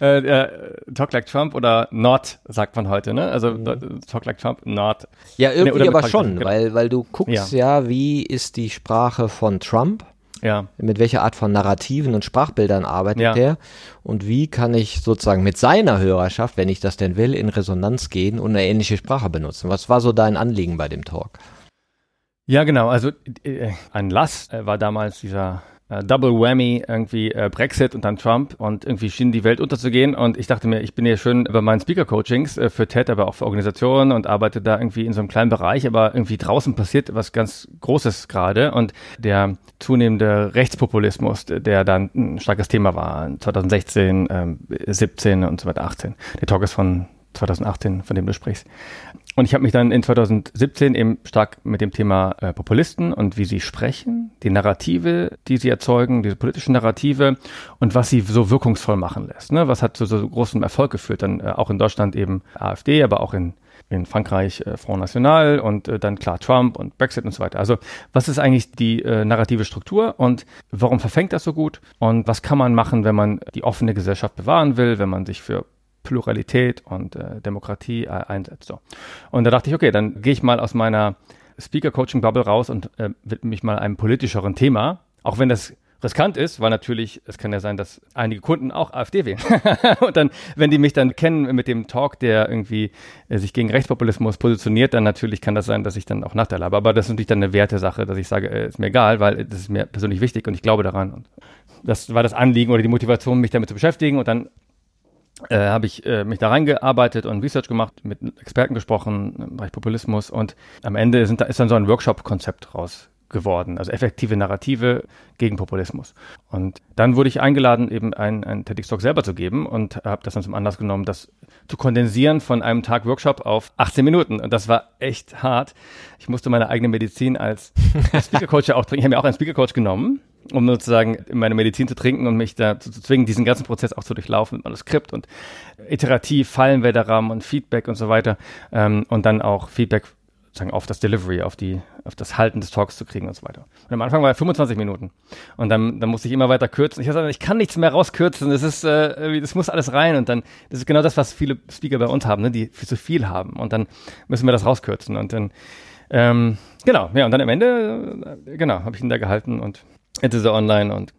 Speaker 1: Äh, äh, Talk like Trump oder not, sagt man heute, ne? Also mhm. Talk like Trump, not.
Speaker 3: Ja, irgendwie nee, aber schon, genau. weil, weil du guckst ja. ja, wie ist die Sprache von Trump? Ja. Mit welcher Art von Narrativen und Sprachbildern arbeitet ja. er? Und wie kann ich sozusagen mit seiner Hörerschaft, wenn ich das denn will, in Resonanz gehen und eine ähnliche Sprache benutzen? Was war so dein Anliegen bei dem Talk?
Speaker 1: Ja, genau. Also äh, ein Lass äh, war damals dieser äh, Double Whammy, irgendwie äh, Brexit und dann Trump und irgendwie schien die Welt unterzugehen. Und ich dachte mir, ich bin ja schön über meinen Speaker-Coachings äh, für TED, aber auch für Organisationen und arbeite da irgendwie in so einem kleinen Bereich, aber irgendwie draußen passiert was ganz Großes gerade. Und der zunehmende Rechtspopulismus, der dann ein starkes Thema war, 2016, ähm, 17 und so weiter, 18. Der Talk ist von 2018, von dem du sprichst. Und ich habe mich dann in 2017 eben stark mit dem Thema äh, Populisten und wie sie sprechen, die Narrative, die sie erzeugen, diese politischen Narrative und was sie so wirkungsvoll machen lässt. Ne? Was hat zu so großem Erfolg geführt? Dann äh, auch in Deutschland eben AfD, aber auch in, in Frankreich äh, Front National und äh, dann klar Trump und Brexit und so weiter. Also was ist eigentlich die äh, narrative Struktur und warum verfängt das so gut? Und was kann man machen, wenn man die offene Gesellschaft bewahren will, wenn man sich für Pluralität und äh, Demokratie äh, einsetzt. So. Und da dachte ich, okay, dann gehe ich mal aus meiner Speaker-Coaching-Bubble raus und äh, widme mich mal einem politischeren Thema, auch wenn das riskant ist, weil natürlich, es kann ja sein, dass einige Kunden auch AfD wählen. und dann, wenn die mich dann kennen mit dem Talk, der irgendwie äh, sich gegen Rechtspopulismus positioniert, dann natürlich kann das sein, dass ich dann auch Nachteile habe. Aber das ist natürlich dann eine Wertesache, dass ich sage, äh, ist mir egal, weil das ist mir persönlich wichtig und ich glaube daran. Und das war das Anliegen oder die Motivation, mich damit zu beschäftigen. Und dann äh, habe ich äh, mich da reingearbeitet und Research gemacht, mit Experten gesprochen im Bereich Populismus und am Ende sind, ist dann so ein Workshop-Konzept raus geworden, also effektive Narrative gegen Populismus. Und dann wurde ich eingeladen, eben einen, einen TEDx-Talk selber zu geben und habe das dann zum Anlass genommen, das zu kondensieren von einem Tag Workshop auf 18 Minuten. Und das war echt hart. Ich musste meine eigene Medizin als Speaker-Coach auch trinken. Ich habe mir auch einen Speaker-Coach genommen um sozusagen meine Medizin zu trinken und mich dazu zu zwingen, diesen ganzen Prozess auch zu durchlaufen mit Manuskript und iterativ Fallenwetterrahmen und Feedback und so weiter ähm, und dann auch Feedback sozusagen auf das Delivery, auf die, auf das Halten des Talks zu kriegen und so weiter. Und am Anfang war er 25 Minuten. Und dann, dann musste ich immer weiter kürzen. Ich habe gesagt, ich kann nichts mehr rauskürzen. Das ist, äh, das muss alles rein. Und dann, das ist genau das, was viele Speaker bei uns haben, ne, die viel zu viel haben. Und dann müssen wir das rauskürzen. Und dann, ähm, genau, ja, und dann am Ende, äh, genau, habe ich ihn da gehalten und jetzt ist er online und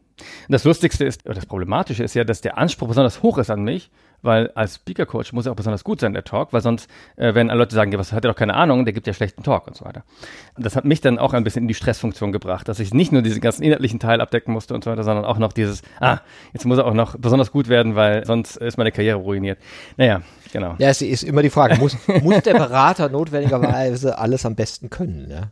Speaker 1: das Lustigste ist, oder das Problematische ist ja, dass der Anspruch besonders hoch ist an mich, weil als Speaker Coach muss er auch besonders gut sein, der Talk, weil sonst, äh, wenn alle Leute sagen, ja, was hat er doch keine Ahnung, der gibt ja schlechten Talk und so weiter. Und das hat mich dann auch ein bisschen in die Stressfunktion gebracht, dass ich nicht nur diesen ganzen inhaltlichen Teil abdecken musste und so weiter, sondern auch noch dieses, ah, jetzt muss er auch noch besonders gut werden, weil sonst ist meine Karriere ruiniert. Naja, genau.
Speaker 3: Ja, es ist immer die Frage, muss, muss der Berater notwendigerweise alles am besten können? Ja?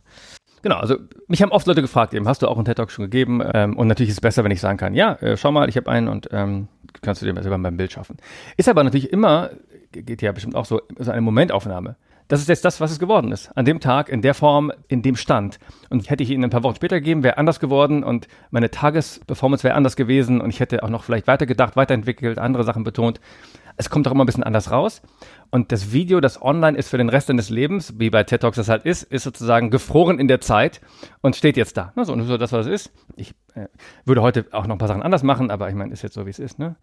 Speaker 1: Genau, also mich haben oft Leute gefragt, eben, hast du auch einen TED-Talk schon gegeben? Ähm, und natürlich ist es besser, wenn ich sagen kann, ja, äh, schau mal, ich habe einen und ähm, kannst du dir selber beim Bild schaffen. Ist aber natürlich immer, geht ja bestimmt auch so, so eine Momentaufnahme. Das ist jetzt das, was es geworden ist. An dem Tag, in der Form, in dem Stand. Und hätte ich ihn ein paar Wochen später gegeben, wäre anders geworden und meine Tagesperformance wäre anders gewesen und ich hätte auch noch vielleicht weitergedacht, weiterentwickelt, andere Sachen betont. Es kommt auch immer ein bisschen anders raus. Und das Video, das online ist für den Rest deines Lebens, wie bei TED Talks das halt ist, ist sozusagen gefroren in der Zeit und steht jetzt da. Ne? So, und so das, was es ist. Ich äh, würde heute auch noch ein paar Sachen anders machen, aber ich meine, ist jetzt so, wie es ist. Ne?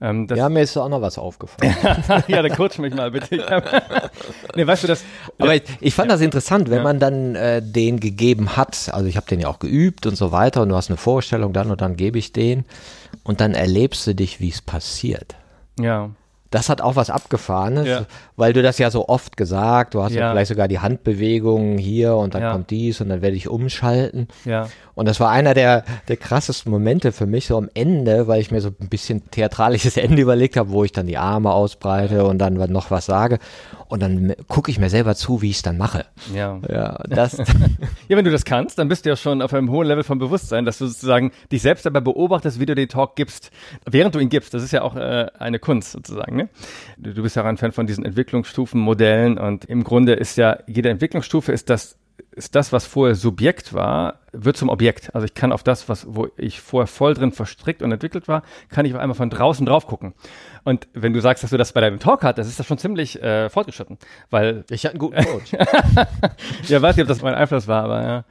Speaker 3: Ähm, ja, mir ist auch noch was aufgefallen.
Speaker 1: ja, dann coach mich mal bitte. nee, weißt du das?
Speaker 3: Aber ich, ich fand das interessant, wenn ja. man dann äh, den gegeben hat. Also ich habe den ja auch geübt und so weiter und du hast eine Vorstellung dann und dann gebe ich den und dann erlebst du dich, wie es passiert.
Speaker 1: Ja
Speaker 3: das hat auch was Abgefahrenes, ja. weil du das ja so oft gesagt, du hast ja, ja vielleicht sogar die Handbewegungen hier und dann kommt dies und dann werde ich umschalten.
Speaker 1: Ja.
Speaker 3: Und das war einer der, der krassesten Momente für mich so am Ende, weil ich mir so ein bisschen theatralisches Ende überlegt habe, wo ich dann die Arme ausbreite und dann noch was sage. Und dann gucke ich mir selber zu, wie ich es dann mache.
Speaker 1: Ja. Ja, das. ja, wenn du das kannst, dann bist du ja schon auf einem hohen Level von Bewusstsein, dass du sozusagen dich selbst dabei beobachtest, wie du den Talk gibst, während du ihn gibst. Das ist ja auch äh, eine Kunst sozusagen. Ne? Du, du bist ja auch ein Fan von diesen Entwicklungsstufen, Modellen und im Grunde ist ja jede Entwicklungsstufe ist das ist das, was vorher Subjekt war, wird zum Objekt. Also ich kann auf das, was, wo ich vorher voll drin verstrickt und entwickelt war, kann ich auf einmal von draußen drauf gucken. Und wenn du sagst, dass du das bei deinem Talk hattest, ist das schon ziemlich äh, fortgeschritten. Weil
Speaker 3: ich hatte einen guten Coach.
Speaker 1: ja, weiß nicht, ob das mein Einfluss war, aber ja.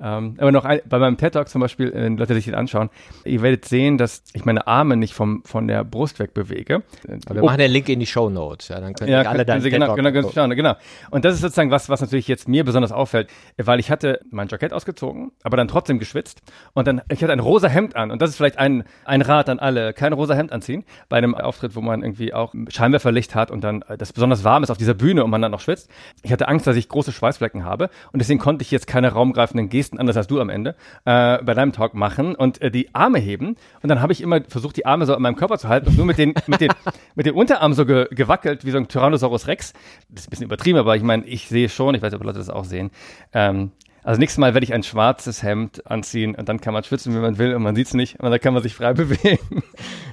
Speaker 1: Ähm, aber noch ein, bei meinem TED Talk zum Beispiel, wenn Leute sich den anschauen, ihr werdet sehen, dass ich meine Arme nicht vom, von der Brust weg bewege.
Speaker 3: Aber wir oh. machen den Link in die Show Notes, ja, dann können
Speaker 1: ja, alle deinen genau, genau, genau, schauen, genau. Und das ist sozusagen was, was natürlich jetzt mir besonders auffällt, weil ich hatte mein Jackett ausgezogen, aber dann trotzdem geschwitzt und dann, ich hatte ein rosa Hemd an und das ist vielleicht ein, ein Rat an alle, kein rosa Hemd anziehen bei einem Auftritt, wo man irgendwie auch Scheinwerferlicht hat und dann das besonders warm ist auf dieser Bühne und man dann noch schwitzt. Ich hatte Angst, dass ich große Schweißflecken habe und deswegen konnte ich jetzt keine raumgreifenden Gesten Gesten, anders als du am Ende, äh, bei deinem Talk machen und äh, die Arme heben. Und dann habe ich immer versucht, die Arme so an meinem Körper zu halten und nur mit den, mit den, mit den Unterarmen so ge gewackelt, wie so ein Tyrannosaurus Rex. Das ist ein bisschen übertrieben, aber ich meine, ich sehe schon, ich weiß ob Leute das auch sehen. Ähm, also nächstes Mal werde ich ein schwarzes Hemd anziehen und dann kann man schwitzen, wie man will und man sieht es nicht und dann kann man sich frei bewegen.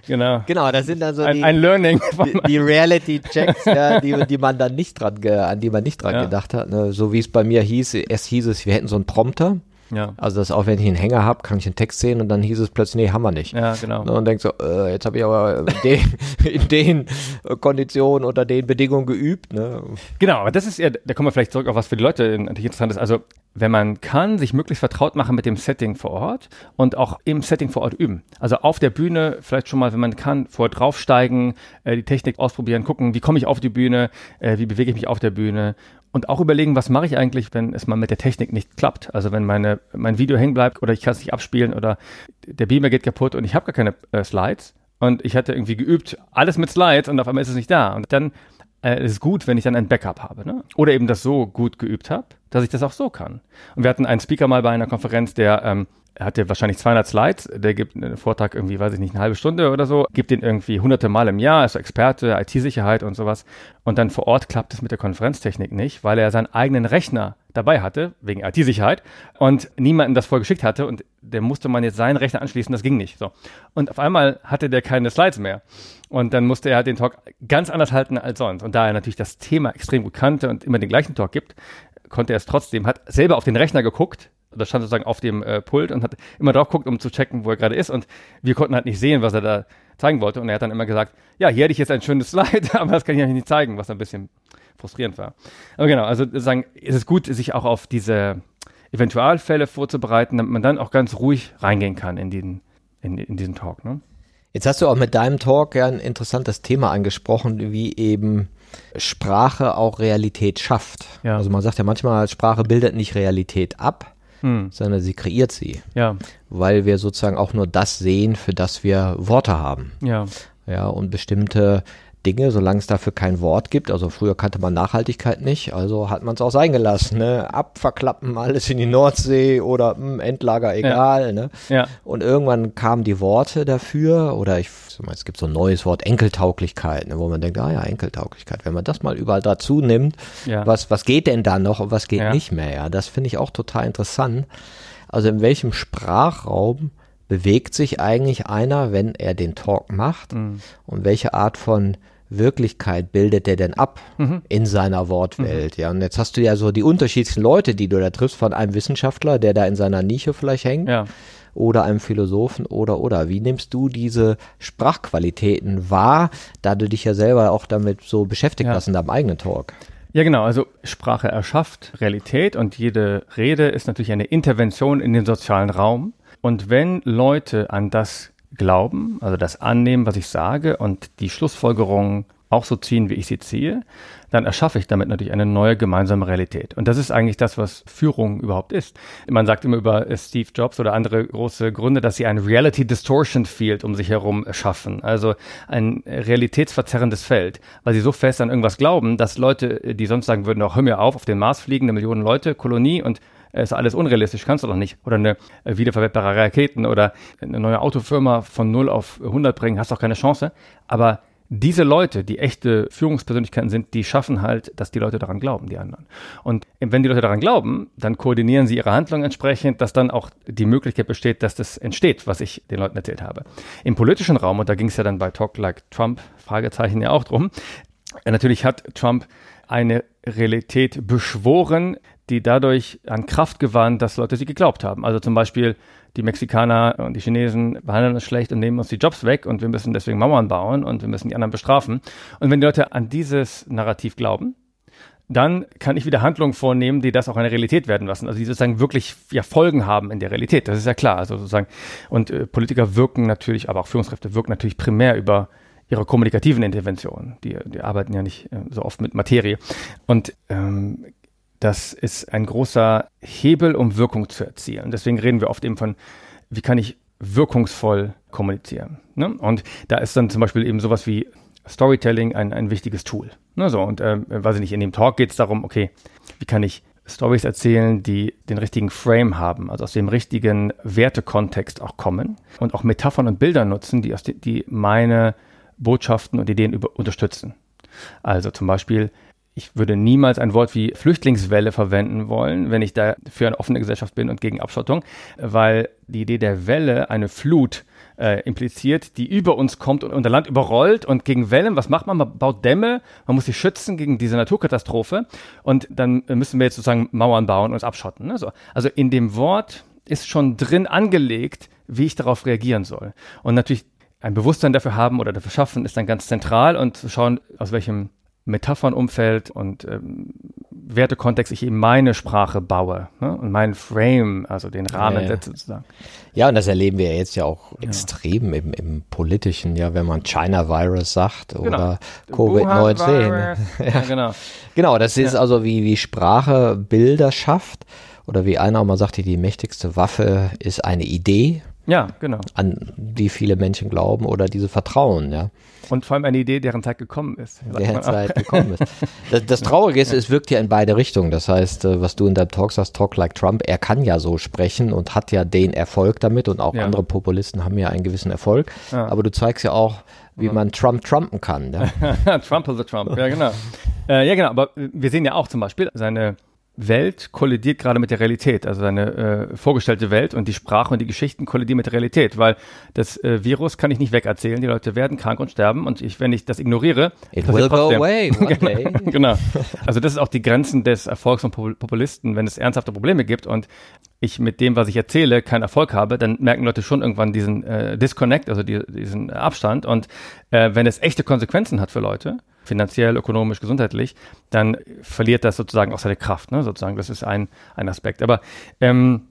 Speaker 1: genau.
Speaker 3: Genau, das sind dann so
Speaker 1: ein, die, ein Learning.
Speaker 3: Die, die Reality-Checks, ja, die, die man dann nicht dran, an die man nicht dran ja. gedacht hat. Ne? So wie es bei mir hieß, erst hieß es, wir hätten so einen Prompter.
Speaker 1: Ja.
Speaker 3: Also dass auch wenn ich einen Hänger habe, kann ich einen Text sehen und dann hieß es plötzlich, nee, haben wir nicht.
Speaker 1: Ja, genau.
Speaker 3: Und denkt so, äh, jetzt habe ich aber in den, in den Konditionen oder den Bedingungen geübt. Ne?
Speaker 1: Genau, aber das ist ja, da kommen wir vielleicht zurück auf was für die Leute interessant ist. Also wenn man kann, sich möglichst vertraut machen mit dem Setting vor Ort und auch im Setting vor Ort üben. Also auf der Bühne vielleicht schon mal, wenn man kann, vor draufsteigen, äh, die Technik ausprobieren, gucken, wie komme ich auf die Bühne, äh, wie bewege ich mich auf der Bühne und auch überlegen, was mache ich eigentlich, wenn es mal mit der Technik nicht klappt. Also wenn meine, mein Video hängen bleibt oder ich kann es nicht abspielen oder der Beamer geht kaputt und ich habe gar keine äh, Slides und ich hatte irgendwie geübt, alles mit Slides und auf einmal ist es nicht da. Und dann äh, ist es gut, wenn ich dann ein Backup habe. Ne? Oder eben das so gut geübt habe, dass ich das auch so kann. Und wir hatten einen Speaker mal bei einer Konferenz, der ähm, er hat ja wahrscheinlich 200 Slides, der gibt einen Vortrag irgendwie, weiß ich nicht, eine halbe Stunde oder so, gibt den irgendwie hunderte Mal im Jahr, ist Experte, IT-Sicherheit und sowas. Und dann vor Ort klappt es mit der Konferenztechnik nicht, weil er seinen eigenen Rechner dabei hatte, wegen IT-Sicherheit, und niemanden das vorgeschickt hatte und der musste man jetzt seinen Rechner anschließen, das ging nicht. So. Und auf einmal hatte der keine Slides mehr. Und dann musste er halt den Talk ganz anders halten als sonst. Und da er natürlich das Thema extrem gut kannte und immer den gleichen Talk gibt, konnte er es trotzdem, hat selber auf den Rechner geguckt, das stand sozusagen auf dem äh, Pult und hat immer drauf geguckt, um zu checken, wo er gerade ist. Und wir konnten halt nicht sehen, was er da zeigen wollte. Und er hat dann immer gesagt, ja, hier hätte ich jetzt ein schönes Slide, aber das kann ich euch nicht zeigen, was ein bisschen frustrierend war. Aber genau, also sagen, es ist gut, sich auch auf diese Eventualfälle vorzubereiten, damit man dann auch ganz ruhig reingehen kann in diesen, in, in diesen Talk. Ne?
Speaker 3: Jetzt hast du auch mit deinem Talk ja ein interessantes Thema angesprochen, wie eben Sprache auch Realität schafft. Ja. Also man sagt ja manchmal, Sprache bildet nicht Realität ab, hm. sondern sie kreiert sie. Ja. Weil wir sozusagen auch nur das sehen, für das wir Worte haben. Ja. Ja, und bestimmte Dinge, solange es dafür kein Wort gibt. Also früher kannte man Nachhaltigkeit nicht, also hat man es auch sein gelassen. Ne? Abverklappen, alles in die Nordsee oder mh, hm, Endlager, egal. Ja. Ne? Ja. Und irgendwann kamen die Worte dafür oder ich es gibt so ein neues Wort Enkeltauglichkeit, ne, wo man denkt, ah ja, Enkeltauglichkeit. Wenn man das mal überall dazu nimmt, ja. was, was geht denn da noch und was geht ja. nicht mehr? Ja, das finde ich auch total interessant. Also in welchem Sprachraum bewegt sich eigentlich einer, wenn er den Talk macht mhm. und welche Art von Wirklichkeit bildet der denn ab mhm. in seiner Wortwelt? Mhm. Ja, und jetzt hast du ja so die unterschiedlichsten Leute, die du da triffst, von einem Wissenschaftler, der da in seiner Nische vielleicht hängt, ja. oder einem Philosophen oder oder. Wie nimmst du diese Sprachqualitäten wahr, da du dich ja selber auch damit so beschäftigt ja. hast in deinem eigenen Talk?
Speaker 1: Ja, genau. Also Sprache erschafft Realität und jede Rede ist natürlich eine Intervention in den sozialen Raum. Und wenn Leute an das glauben, also das annehmen, was ich sage und die Schlussfolgerungen auch so ziehen, wie ich sie ziehe, dann erschaffe ich damit natürlich eine neue gemeinsame Realität. Und das ist eigentlich das, was Führung überhaupt ist. Man sagt immer über Steve Jobs oder andere große Gründe, dass sie ein Reality Distortion Field um sich herum schaffen. Also ein realitätsverzerrendes Feld, weil sie so fest an irgendwas glauben, dass Leute, die sonst sagen würden, auch hör mir auf, auf den Mars fliegen, eine Million Leute, Kolonie und ist alles unrealistisch, kannst du doch nicht. Oder eine äh, wiederverwertbare Raketen oder eine neue Autofirma von 0 auf 100 bringen, hast doch keine Chance. Aber diese Leute, die echte Führungspersönlichkeiten sind, die schaffen halt, dass die Leute daran glauben, die anderen. Und wenn die Leute daran glauben, dann koordinieren sie ihre Handlungen entsprechend, dass dann auch die Möglichkeit besteht, dass das entsteht, was ich den Leuten erzählt habe. Im politischen Raum, und da ging es ja dann bei Talk Like Trump, Fragezeichen ja auch drum, äh, natürlich hat Trump eine Realität beschworen, die dadurch an Kraft gewann, dass Leute sie geglaubt haben. Also zum Beispiel die Mexikaner und die Chinesen behandeln uns schlecht und nehmen uns die Jobs weg und wir müssen deswegen Mauern bauen und wir müssen die anderen bestrafen. Und wenn die Leute an dieses Narrativ glauben, dann kann ich wieder Handlungen vornehmen, die das auch eine Realität werden lassen. Also die sozusagen wirklich ja Folgen haben in der Realität. Das ist ja klar. Also sozusagen und äh, Politiker wirken natürlich, aber auch Führungskräfte wirken natürlich primär über ihre kommunikativen Interventionen. Die, die arbeiten ja nicht äh, so oft mit Materie. Und ähm, das ist ein großer Hebel, um Wirkung zu erzielen. Deswegen reden wir oft eben von, wie kann ich wirkungsvoll kommunizieren. Ne? Und da ist dann zum Beispiel eben sowas wie Storytelling ein, ein wichtiges Tool. Ne? So, und äh, weiß ich nicht, in dem Talk geht es darum, okay, wie kann ich Stories erzählen, die den richtigen Frame haben, also aus dem richtigen Wertekontext auch kommen und auch Metaphern und Bilder nutzen, die, die meine Botschaften und Ideen über, unterstützen. Also zum Beispiel, ich würde niemals ein Wort wie Flüchtlingswelle verwenden wollen, wenn ich da für eine offene Gesellschaft bin und gegen Abschottung, weil die Idee der Welle eine Flut äh, impliziert, die über uns kommt und unser Land überrollt und gegen Wellen, was macht man? Man baut Dämme, man muss sich schützen gegen diese Naturkatastrophe und dann müssen wir jetzt sozusagen Mauern bauen und uns abschotten. Ne? So. Also in dem Wort ist schon drin angelegt, wie ich darauf reagieren soll. Und natürlich ein Bewusstsein dafür haben oder dafür schaffen, ist dann ganz zentral und zu schauen, aus welchem Metaphernumfeld und ähm, Wertekontext ich eben meine Sprache baue ne? und meinen Frame, also den Rahmen ja, setze sozusagen.
Speaker 3: Ja, und das erleben wir jetzt ja auch ja. extrem im, im politischen, ja, wenn man China Virus sagt genau. oder Covid-19. ja. genau. Genau, das ist also wie, wie Sprache Bilder schafft oder wie einer auch mal sagte, die mächtigste Waffe ist eine Idee.
Speaker 1: Ja, genau.
Speaker 3: An die viele Menschen glauben oder diese vertrauen, ja.
Speaker 1: Und vor allem eine Idee, deren Zeit gekommen ist.
Speaker 3: Deren Zeit gekommen ist. Das, das Traurige ist, es wirkt ja in beide Richtungen. Das heißt, äh, was du in deinem Talk sagst, Talk like Trump, er kann ja so sprechen und hat ja den Erfolg damit und auch ja. andere Populisten haben ja einen gewissen Erfolg. Ja. Aber du zeigst ja auch, wie man Trump trumpen kann.
Speaker 1: Ja? Trump the Trump, ja genau. Äh, ja genau, aber wir sehen ja auch zum Beispiel seine Welt kollidiert gerade mit der Realität, also seine äh, vorgestellte Welt und die Sprache und die Geschichten kollidieren mit der Realität, weil das äh, Virus kann ich nicht wegerzählen, die Leute werden krank und sterben und ich, wenn ich das ignoriere,
Speaker 3: It will go away.
Speaker 1: genau, genau. Also das ist auch die Grenzen des Erfolgs von Populisten, wenn es ernsthafte Probleme gibt und ich mit dem, was ich erzähle, keinen Erfolg habe, dann merken Leute schon irgendwann diesen äh, Disconnect, also die, diesen Abstand und äh, wenn es echte Konsequenzen hat für Leute, finanziell, ökonomisch, gesundheitlich, dann verliert das sozusagen auch seine Kraft. Ne? Sozusagen, das ist ein, ein Aspekt. Aber ähm,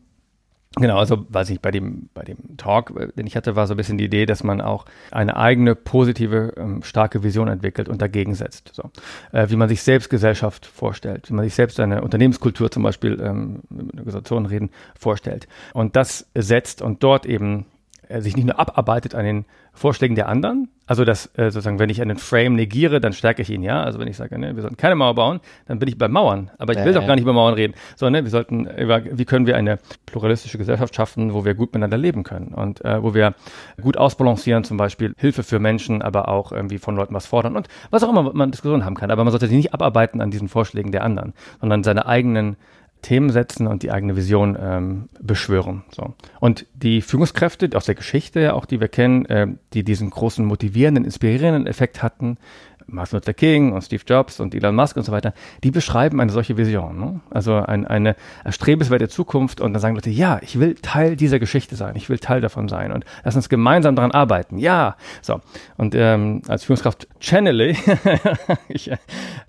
Speaker 1: Genau, also weiß ich, bei dem, bei dem Talk, äh, den ich hatte, war so ein bisschen die Idee, dass man auch eine eigene, positive, ähm, starke Vision entwickelt und dagegen setzt. So. Äh, wie man sich selbst Gesellschaft vorstellt, wie man sich selbst eine Unternehmenskultur zum Beispiel, ähm, mit Organisationen reden, vorstellt. Und das setzt und dort eben äh, sich nicht nur abarbeitet an den Vorschlägen der anderen, also dass äh, sozusagen, wenn ich einen Frame negiere, dann stärke ich ihn, ja. Also wenn ich sage, ne, wir sollten keine Mauer bauen, dann bin ich bei Mauern. Aber ich will ja, doch gar nicht über Mauern reden, sondern wir sollten über, wie können wir eine pluralistische Gesellschaft schaffen, wo wir gut miteinander leben können und äh, wo wir gut ausbalancieren, zum Beispiel Hilfe für Menschen, aber auch irgendwie von Leuten was fordern und was auch immer man Diskussionen haben kann. Aber man sollte sich nicht abarbeiten an diesen Vorschlägen der anderen, sondern seine eigenen Themen setzen und die eigene Vision ähm, beschwören. So. Und die Führungskräfte aus der Geschichte, auch die wir kennen, äh, die diesen großen motivierenden, inspirierenden Effekt hatten, Martin Luther King und Steve Jobs und Elon Musk und so weiter, die beschreiben eine solche Vision. Ne? Also ein, eine erstrebenswerte Zukunft und dann sagen Leute, ja, ich will Teil dieser Geschichte sein, ich will Teil davon sein und lass uns gemeinsam daran arbeiten. Ja, so. Und ähm, als Führungskraft channele, ich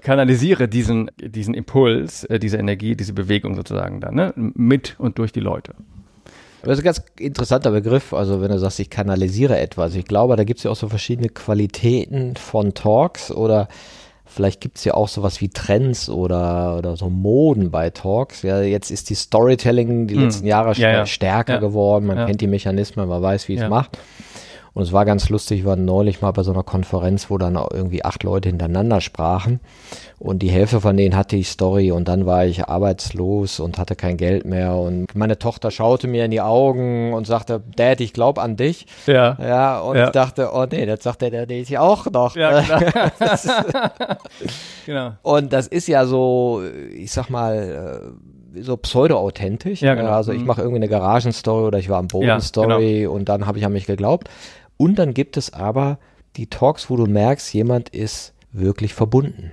Speaker 1: kanalisiere diesen, diesen Impuls, äh, diese Energie, diese Bewegung sozusagen dann ne? mit und durch die Leute.
Speaker 3: Das ist ein ganz interessanter Begriff, also wenn du sagst, ich kanalisiere etwas. Ich glaube, da gibt es ja auch so verschiedene Qualitäten von Talks oder vielleicht gibt es ja auch sowas wie Trends oder, oder so Moden bei Talks. Ja, jetzt ist die Storytelling die hm. letzten Jahre ja, ja. stärker ja. geworden. Man kennt die Mechanismen, man weiß, wie es macht. Und es war ganz lustig, wir waren neulich mal bei so einer Konferenz, wo dann irgendwie acht Leute hintereinander sprachen. Und die Hälfte von denen hatte ich Story und dann war ich arbeitslos und hatte kein Geld mehr. Und meine Tochter schaute mir in die Augen und sagte, Dad, ich glaube an dich.
Speaker 1: Ja.
Speaker 3: Ja, und ja. ich dachte, oh nee, das sagt der, der ich auch noch. Ja, klar. genau. Und das ist ja so, ich sag mal, äh, so pseudo-authentisch. Ja, genau. Also ich mhm. mache irgendwie eine Garagenstory oder ich war am Boden-Story ja, genau. und dann habe ich an mich geglaubt. Und dann gibt es aber die Talks, wo du merkst, jemand ist wirklich verbunden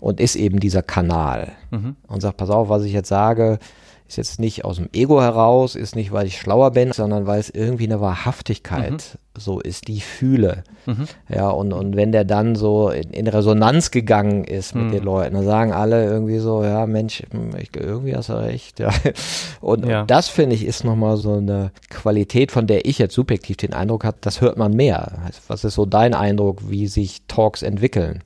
Speaker 3: und ist eben dieser Kanal mhm. und sagt, pass auf, was ich jetzt sage, ist jetzt nicht aus dem Ego heraus, ist nicht, weil ich schlauer bin, sondern weil es irgendwie eine Wahrhaftigkeit mhm. so ist, die ich fühle. Mhm. Ja, und, und wenn der dann so in, in Resonanz gegangen ist mit mhm. den Leuten, dann sagen alle irgendwie so, ja, Mensch, ich, irgendwie hast du recht. Ja. Und, ja. und das, finde ich, ist nochmal so eine Qualität, von der ich jetzt subjektiv den Eindruck habe, das hört man mehr. Was ist so dein Eindruck, wie sich Talks entwickeln?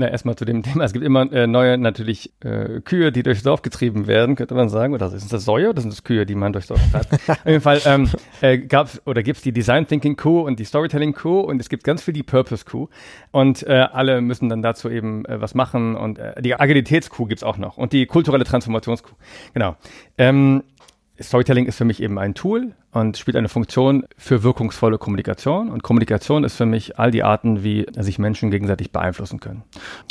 Speaker 1: Na, erstmal zu dem Thema. Es gibt immer äh, neue, natürlich, äh, Kühe, die durchs Dorf getrieben werden, könnte man sagen. Oder sind das Säue oder sind das Kühe, die man durchs Dorf treibt? Auf jeden Fall ähm, äh, gab oder gibt es die Design Thinking Kuh und die Storytelling Kuh und es gibt ganz viel die Purpose Kuh. Und äh, alle müssen dann dazu eben äh, was machen. Und äh, die Agilitätskuh gibt's auch noch und die kulturelle Transformationskuh. Genau. Ähm, Storytelling ist für mich eben ein Tool und spielt eine Funktion für wirkungsvolle Kommunikation. Und Kommunikation ist für mich all die Arten, wie sich Menschen gegenseitig beeinflussen können.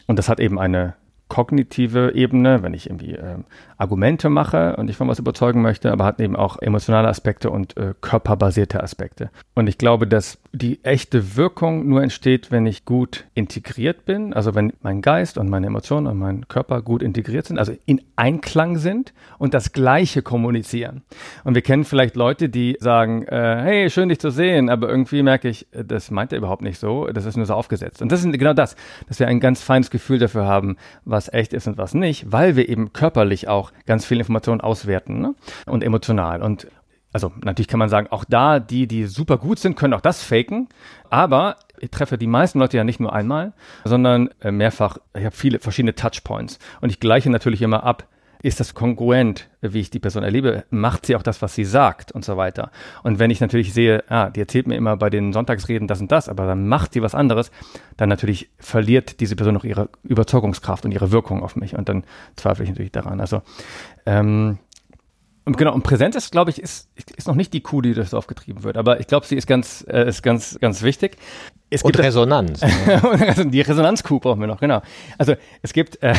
Speaker 1: Und das hat eben eine kognitive Ebene, wenn ich irgendwie äh, Argumente mache und ich von was überzeugen möchte, aber hat eben auch emotionale Aspekte und äh, körperbasierte Aspekte. Und ich glaube, dass die echte Wirkung nur entsteht, wenn ich gut integriert bin, also wenn mein Geist und meine Emotionen und mein Körper gut integriert sind, also in Einklang sind und das Gleiche kommunizieren. Und wir kennen vielleicht Leute, die sagen, äh, hey, schön dich zu sehen, aber irgendwie merke ich, äh, das meint er überhaupt nicht so, das ist nur so aufgesetzt. Und das ist genau das, dass wir ein ganz feines Gefühl dafür haben, was echt ist und was nicht, weil wir eben körperlich auch ganz viel Informationen auswerten ne? und emotional. Und also natürlich kann man sagen, auch da, die, die super gut sind, können auch das faken. Aber ich treffe die meisten Leute ja nicht nur einmal, sondern äh, mehrfach. Ich habe viele verschiedene Touchpoints. Und ich gleiche natürlich immer ab, ist das kongruent, wie ich die Person erlebe? Macht sie auch das, was sie sagt und so weiter? Und wenn ich natürlich sehe, ah, die erzählt mir immer bei den Sonntagsreden das und das, aber dann macht sie was anderes, dann natürlich verliert diese Person noch ihre Überzeugungskraft und ihre Wirkung auf mich und dann zweifle ich natürlich daran. Also ähm, und genau, und Präsenz ist, glaube ich, ist, ist noch nicht die Kuh, die durchs Dorf getrieben wird, aber ich glaube, sie ist ganz, äh, ist ganz, ganz wichtig.
Speaker 3: Es und gibt Resonanz.
Speaker 1: die Resonanzkuh brauchen wir noch, genau. Also es gibt, äh,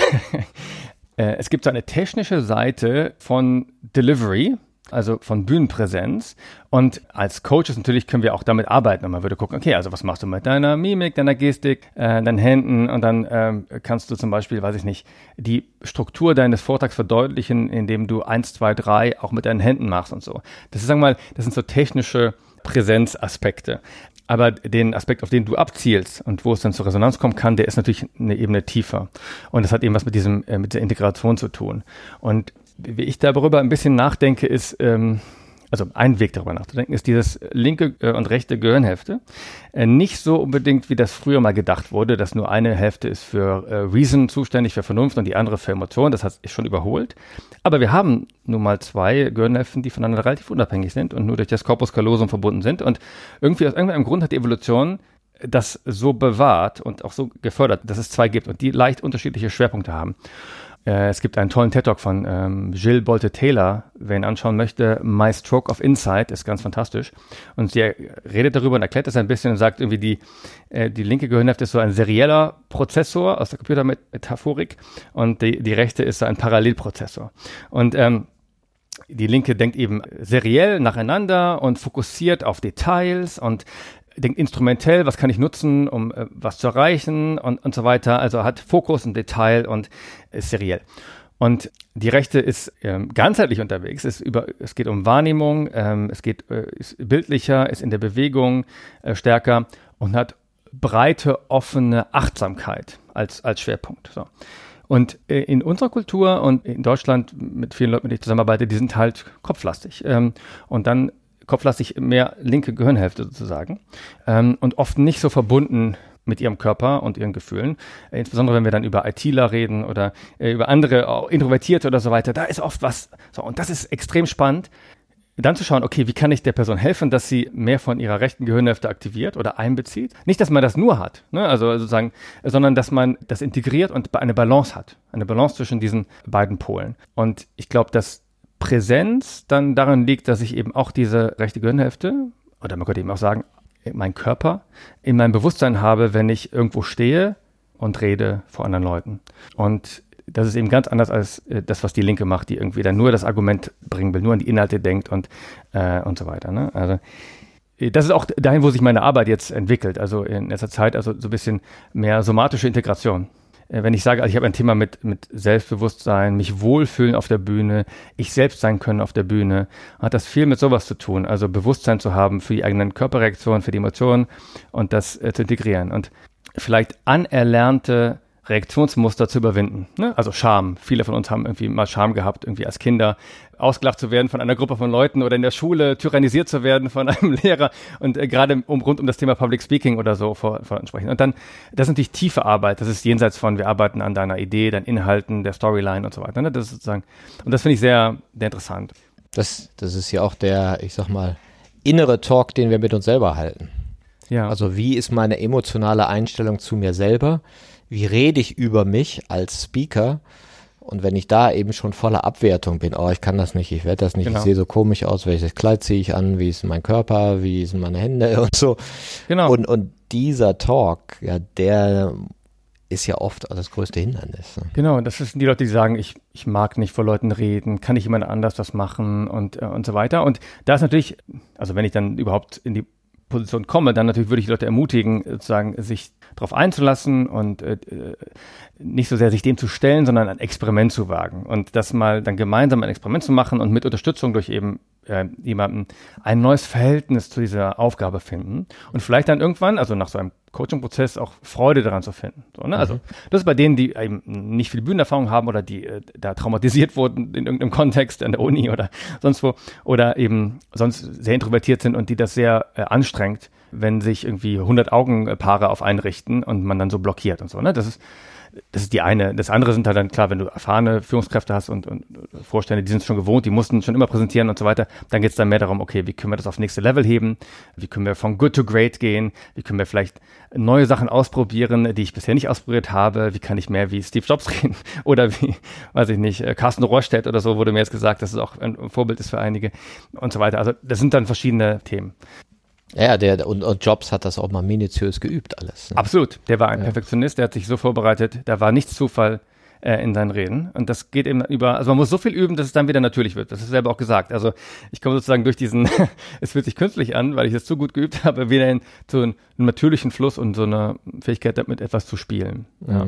Speaker 1: äh, es gibt so eine technische Seite von Delivery, also von Bühnenpräsenz. Und als Coaches natürlich können wir auch damit arbeiten. Und man würde gucken, okay, also was machst du mit deiner Mimik, deiner Gestik, äh, deinen Händen und dann ähm, kannst du zum Beispiel, weiß ich nicht, die Struktur deines Vortrags verdeutlichen, indem du eins, zwei, drei auch mit deinen Händen machst und so. Das ist, sagen wir mal, das sind so technische Präsenzaspekte. Aber den Aspekt, auf den du abzielst und wo es dann zur Resonanz kommen kann, der ist natürlich eine Ebene tiefer. Und das hat eben was mit diesem, äh, mit der Integration zu tun. Und wie ich darüber ein bisschen nachdenke, ist, ähm, also ein Weg darüber nachzudenken, ist dieses linke äh, und rechte Gehirnhälfte. Äh, nicht so unbedingt, wie das früher mal gedacht wurde, dass nur eine Hälfte ist für äh, Reason zuständig, für Vernunft und die andere für Emotionen. Das hat ist schon überholt. Aber wir haben nun mal zwei Gehirnhälften, die voneinander relativ unabhängig sind und nur durch das Corpus callosum verbunden sind. Und irgendwie aus irgendeinem Grund hat die Evolution das so bewahrt und auch so gefördert, dass es zwei gibt und die leicht unterschiedliche Schwerpunkte haben. Äh, es gibt einen tollen TED-Talk von ähm, Jill Bolte-Taylor, wer ihn anschauen möchte. My Stroke of Insight ist ganz fantastisch. Und sie redet darüber und erklärt das ein bisschen und sagt irgendwie, die, äh, die linke Gehirnhälfte ist so ein serieller Prozessor aus der Computermetaphorik und die, die rechte ist so ein Parallelprozessor. Und ähm, die Linke denkt eben seriell nacheinander und fokussiert auf Details und denkt instrumentell, was kann ich nutzen, um äh, was zu erreichen und, und so weiter. Also hat Fokus und Detail und ist seriell. Und die Rechte ist ähm, ganzheitlich unterwegs. Es, über, es geht um Wahrnehmung, ähm, es geht, äh, ist bildlicher, ist in der Bewegung äh, stärker und hat breite, offene Achtsamkeit als, als Schwerpunkt. So. Und äh, in unserer Kultur und in Deutschland mit vielen Leuten, mit denen ich zusammenarbeite, die sind halt kopflastig. Ähm, und dann kopflastig mehr linke Gehirnhälfte sozusagen ähm, und oft nicht so verbunden mit ihrem Körper und ihren Gefühlen. Äh, insbesondere wenn wir dann über ITler reden oder äh, über andere auch Introvertierte oder so weiter. Da ist oft was. So, und das ist extrem spannend, dann zu schauen, okay, wie kann ich der Person helfen, dass sie mehr von ihrer rechten Gehirnhälfte aktiviert oder einbezieht? Nicht, dass man das nur hat, ne? also sozusagen, sondern dass man das integriert und eine Balance hat, eine Balance zwischen diesen beiden Polen. Und ich glaube, dass Präsenz dann daran liegt, dass ich eben auch diese rechte Gehirnhälfte, oder man könnte eben auch sagen, mein Körper in meinem Bewusstsein habe, wenn ich irgendwo stehe und rede vor anderen Leuten. Und das ist eben ganz anders als äh, das, was die Linke macht, die irgendwie dann nur das Argument bringen will, nur an die Inhalte denkt und, äh, und so weiter. Ne? Also äh, das ist auch dahin, wo sich meine Arbeit jetzt entwickelt. Also in letzter Zeit, also so ein bisschen mehr somatische Integration. Äh, wenn ich sage, also ich habe ein Thema mit, mit Selbstbewusstsein, mich wohlfühlen auf der Bühne, ich selbst sein können auf der Bühne, hat das viel mit sowas zu tun. Also Bewusstsein zu haben für die eigenen Körperreaktionen, für die Emotionen und das äh, zu integrieren. Und vielleicht anerlernte Reaktionsmuster zu überwinden. Ne? Also Scham. Viele von uns haben irgendwie mal Scham gehabt, irgendwie als Kinder ausgelacht zu werden von einer Gruppe von Leuten oder in der Schule tyrannisiert zu werden von einem Lehrer und äh, gerade um, rund um das Thema Public Speaking oder so vor, vor sprechen. Und dann, das ist natürlich tiefe Arbeit. Das ist jenseits von, wir arbeiten an deiner Idee, deinen Inhalten, der Storyline und so weiter. Ne? Das ist sozusagen, und das finde ich sehr, sehr interessant.
Speaker 3: Das, das ist ja auch der, ich sag mal, innere Talk, den wir mit uns selber halten. Ja. Also wie ist meine emotionale Einstellung zu mir selber? Wie rede ich über mich als Speaker? Und wenn ich da eben schon voller Abwertung bin, oh, ich kann das nicht, ich werde das nicht, genau. ich sehe so komisch aus, welches Kleid ziehe ich an, wie ist mein Körper, wie sind meine Hände und so. Genau. Und, und dieser Talk, ja, der ist ja oft das größte Hindernis.
Speaker 1: Ne? Genau, das sind die Leute, die sagen, ich, ich mag nicht vor Leuten reden, kann ich jemand anders das machen und, äh, und so weiter. Und da ist natürlich, also wenn ich dann überhaupt in die Position komme, dann natürlich würde ich die Leute ermutigen, sozusagen sich darauf einzulassen und äh, äh, nicht so sehr sich dem zu stellen, sondern ein Experiment zu wagen und das mal dann gemeinsam ein Experiment zu machen und mit Unterstützung durch eben äh, jemanden ein neues Verhältnis zu dieser Aufgabe finden und vielleicht dann irgendwann, also nach so einem Coaching-Prozess auch Freude daran zu finden. So, ne? Also mhm. das ist bei denen, die eben nicht viel Bühnenerfahrung haben oder die äh, da traumatisiert wurden in irgendeinem Kontext an der Uni oder sonst wo oder eben sonst sehr introvertiert sind und die das sehr äh, anstrengt, wenn sich irgendwie 100 Augenpaare auf einrichten und man dann so blockiert und so. Ne? Das ist das ist die eine. Das andere sind halt dann klar, wenn du erfahrene Führungskräfte hast und, und Vorstände, die sind schon gewohnt, die mussten schon immer präsentieren und so weiter. Dann geht es dann mehr darum, okay, wie können wir das aufs nächste Level heben? Wie können wir von good to great gehen? Wie können wir vielleicht neue Sachen ausprobieren, die ich bisher nicht ausprobiert habe? Wie kann ich mehr wie Steve Jobs reden? Oder wie, weiß ich nicht, äh, Carsten Rohrstedt oder so wurde mir jetzt gesagt, dass es auch ein Vorbild ist für einige und so weiter. Also das sind dann verschiedene Themen.
Speaker 3: Ja, der und, und, Jobs hat das auch mal minutiös geübt alles.
Speaker 1: Ne? Absolut. Der war ein ja. Perfektionist, der hat sich so vorbereitet, da war nichts Zufall äh, in seinen Reden. Und das geht eben über, also man muss so viel üben, dass es dann wieder natürlich wird. Das ist selber auch gesagt. Also ich komme sozusagen durch diesen, es fühlt sich künstlich an, weil ich es zu gut geübt habe, wieder in so einen natürlichen Fluss und so eine Fähigkeit damit etwas zu spielen. Ja.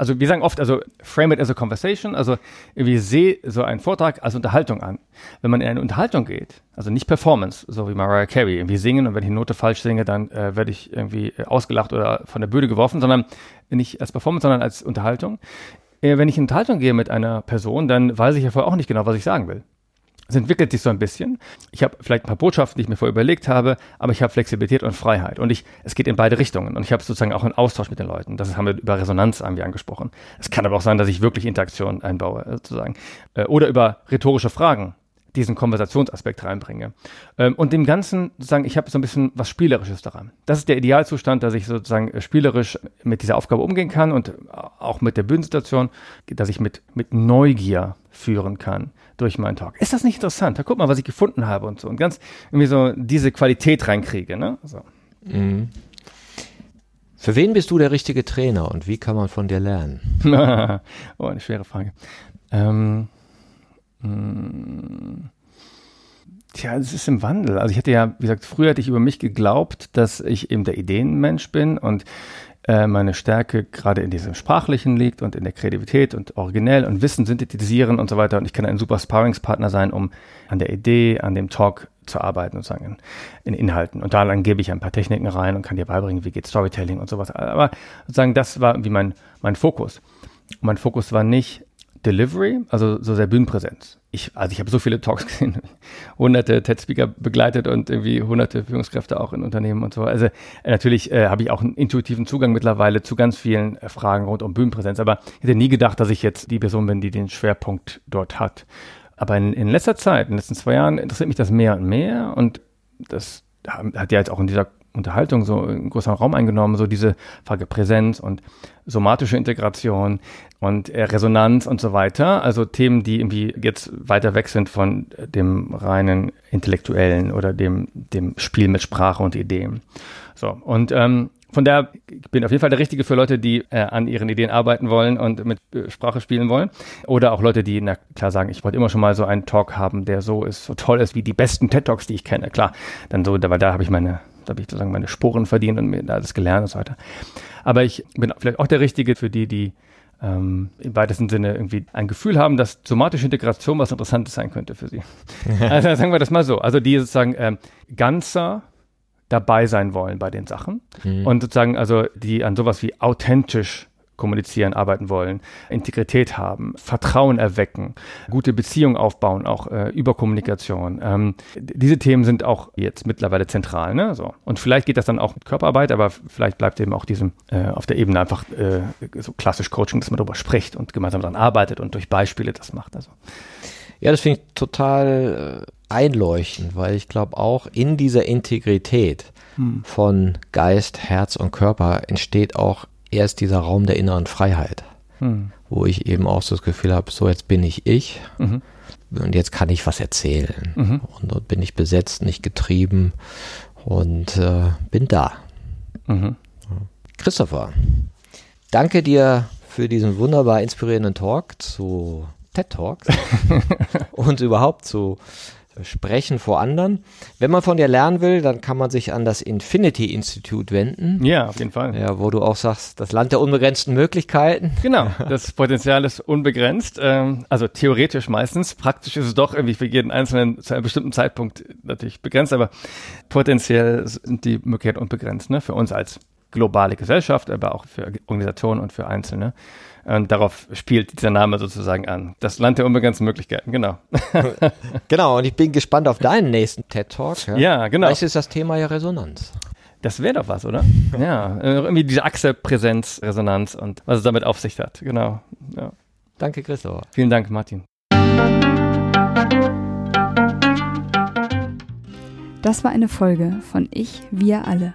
Speaker 1: Also wir sagen oft, also frame it as a conversation, also wir sehen so einen Vortrag als Unterhaltung an. Wenn man in eine Unterhaltung geht, also nicht Performance, so wie Mariah Carey, irgendwie singen und wenn ich eine Note falsch singe, dann äh, werde ich irgendwie äh, ausgelacht oder von der Bühne geworfen, sondern nicht als Performance, sondern als Unterhaltung. Äh, wenn ich in Unterhaltung gehe mit einer Person, dann weiß ich ja vorher auch nicht genau, was ich sagen will. Es entwickelt sich so ein bisschen. Ich habe vielleicht ein paar Botschaften, die ich mir vorher überlegt habe, aber ich habe Flexibilität und Freiheit. Und ich, es geht in beide Richtungen. Und ich habe sozusagen auch einen Austausch mit den Leuten. Das haben wir über Resonanz wir angesprochen. Es kann aber auch sein, dass ich wirklich Interaktion einbaue, sozusagen. Äh, oder über rhetorische Fragen diesen Konversationsaspekt reinbringe. Ähm, und dem Ganzen sozusagen, ich habe so ein bisschen was Spielerisches daran. Das ist der Idealzustand, dass ich sozusagen äh, spielerisch mit dieser Aufgabe umgehen kann und auch mit der Bühnensituation, dass ich mit, mit Neugier führen kann durch meinen Talk. Ist das nicht interessant? Da guck mal, was ich gefunden habe und so. Und ganz irgendwie so diese Qualität reinkriege. Ne? So. Mhm.
Speaker 3: Für wen bist du der richtige Trainer und wie kann man von dir lernen?
Speaker 1: oh, eine schwere Frage. Ähm, hm. Tja, es ist im Wandel. Also ich hatte ja, wie gesagt, früher hatte ich über mich geglaubt, dass ich eben der Ideenmensch bin und äh, meine Stärke gerade in diesem Sprachlichen liegt und in der Kreativität und originell und Wissen synthetisieren und so weiter. Und ich kann ein super Sparringspartner sein, um an der Idee, an dem Talk zu arbeiten, sozusagen in, in Inhalten. Und da dann gebe ich ein paar Techniken rein und kann dir beibringen, wie geht Storytelling und sowas. Aber sozusagen, das war wie mein, mein Fokus. Und mein Fokus war nicht Delivery, also so sehr Bühnenpräsenz. Ich, also ich habe so viele Talks gesehen, hunderte TED-Speaker begleitet und irgendwie hunderte Führungskräfte auch in Unternehmen und so. Also äh, natürlich äh, habe ich auch einen intuitiven Zugang mittlerweile zu ganz vielen äh, Fragen rund um Bühnenpräsenz, aber ich hätte nie gedacht, dass ich jetzt die Person bin, die den Schwerpunkt dort hat. Aber in, in letzter Zeit, in den letzten zwei Jahren, interessiert mich das mehr und mehr und das hat ja jetzt auch in dieser Unterhaltung so einen größeren Raum eingenommen, so diese Frage Präsenz und somatische Integration und äh, Resonanz und so weiter. Also Themen, die irgendwie jetzt weiter weg sind von dem reinen intellektuellen oder dem, dem Spiel mit Sprache und Ideen. So, und ähm, von daher ich bin auf jeden Fall der Richtige für Leute, die äh, an ihren Ideen arbeiten wollen und mit äh, Sprache spielen wollen. Oder auch Leute, die na klar sagen, ich wollte immer schon mal so einen Talk haben, der so ist, so toll ist wie die besten TED Talks, die ich kenne. Klar, dann so, weil da habe ich meine da habe ich sozusagen meine Sporen verdient und mir alles gelernt und so weiter. Aber ich bin vielleicht auch der Richtige für die, die ähm, im weitesten Sinne irgendwie ein Gefühl haben, dass somatische Integration was Interessantes sein könnte für sie. also sagen wir das mal so. Also die sozusagen ähm, ganzer dabei sein wollen bei den Sachen mhm. und sozusagen also die an sowas wie authentisch kommunizieren, arbeiten wollen, Integrität haben, Vertrauen erwecken, gute Beziehungen aufbauen, auch äh, über Kommunikation. Ähm, diese Themen sind auch jetzt mittlerweile zentral. Ne? So. Und vielleicht geht das dann auch mit Körperarbeit, aber vielleicht bleibt eben auch diesem äh, auf der Ebene einfach äh, so klassisch Coaching, dass man darüber spricht und gemeinsam daran arbeitet und durch Beispiele das macht. Also.
Speaker 3: Ja, das finde ich total äh, einleuchtend, weil ich glaube auch in dieser Integrität hm. von Geist, Herz und Körper entsteht auch erst dieser Raum der inneren Freiheit, hm. wo ich eben auch so das Gefühl habe, so jetzt bin ich ich mhm. und jetzt kann ich was erzählen. Mhm. Und dort bin ich besetzt, nicht getrieben und äh, bin da. Mhm. Christopher, danke dir für diesen wunderbar inspirierenden Talk zu TED Talks und überhaupt zu Sprechen vor anderen. Wenn man von dir lernen will, dann kann man sich an das Infinity Institute wenden.
Speaker 1: Ja, auf jeden Fall.
Speaker 3: Ja, wo du auch sagst, das Land der unbegrenzten Möglichkeiten.
Speaker 1: Genau, das Potenzial ist unbegrenzt. Ähm, also theoretisch meistens. Praktisch ist es doch irgendwie für jeden Einzelnen zu einem bestimmten Zeitpunkt natürlich begrenzt, aber potenziell sind die Möglichkeiten unbegrenzt. Ne? Für uns als globale Gesellschaft, aber auch für Organisationen und für Einzelne. Und darauf spielt dieser Name sozusagen an. Das Land der unbegrenzten Möglichkeiten, genau.
Speaker 3: genau, und ich bin gespannt auf deinen nächsten TED Talk.
Speaker 1: Ja, ja genau.
Speaker 3: Vielleicht ist das Thema ja Resonanz.
Speaker 1: Das wäre doch was, oder? ja, äh, irgendwie diese Achse Präsenz, Resonanz und was es damit auf sich hat, genau. Ja.
Speaker 3: Danke, Christopher.
Speaker 1: Vielen Dank, Martin.
Speaker 2: Das war eine Folge von Ich, wir alle,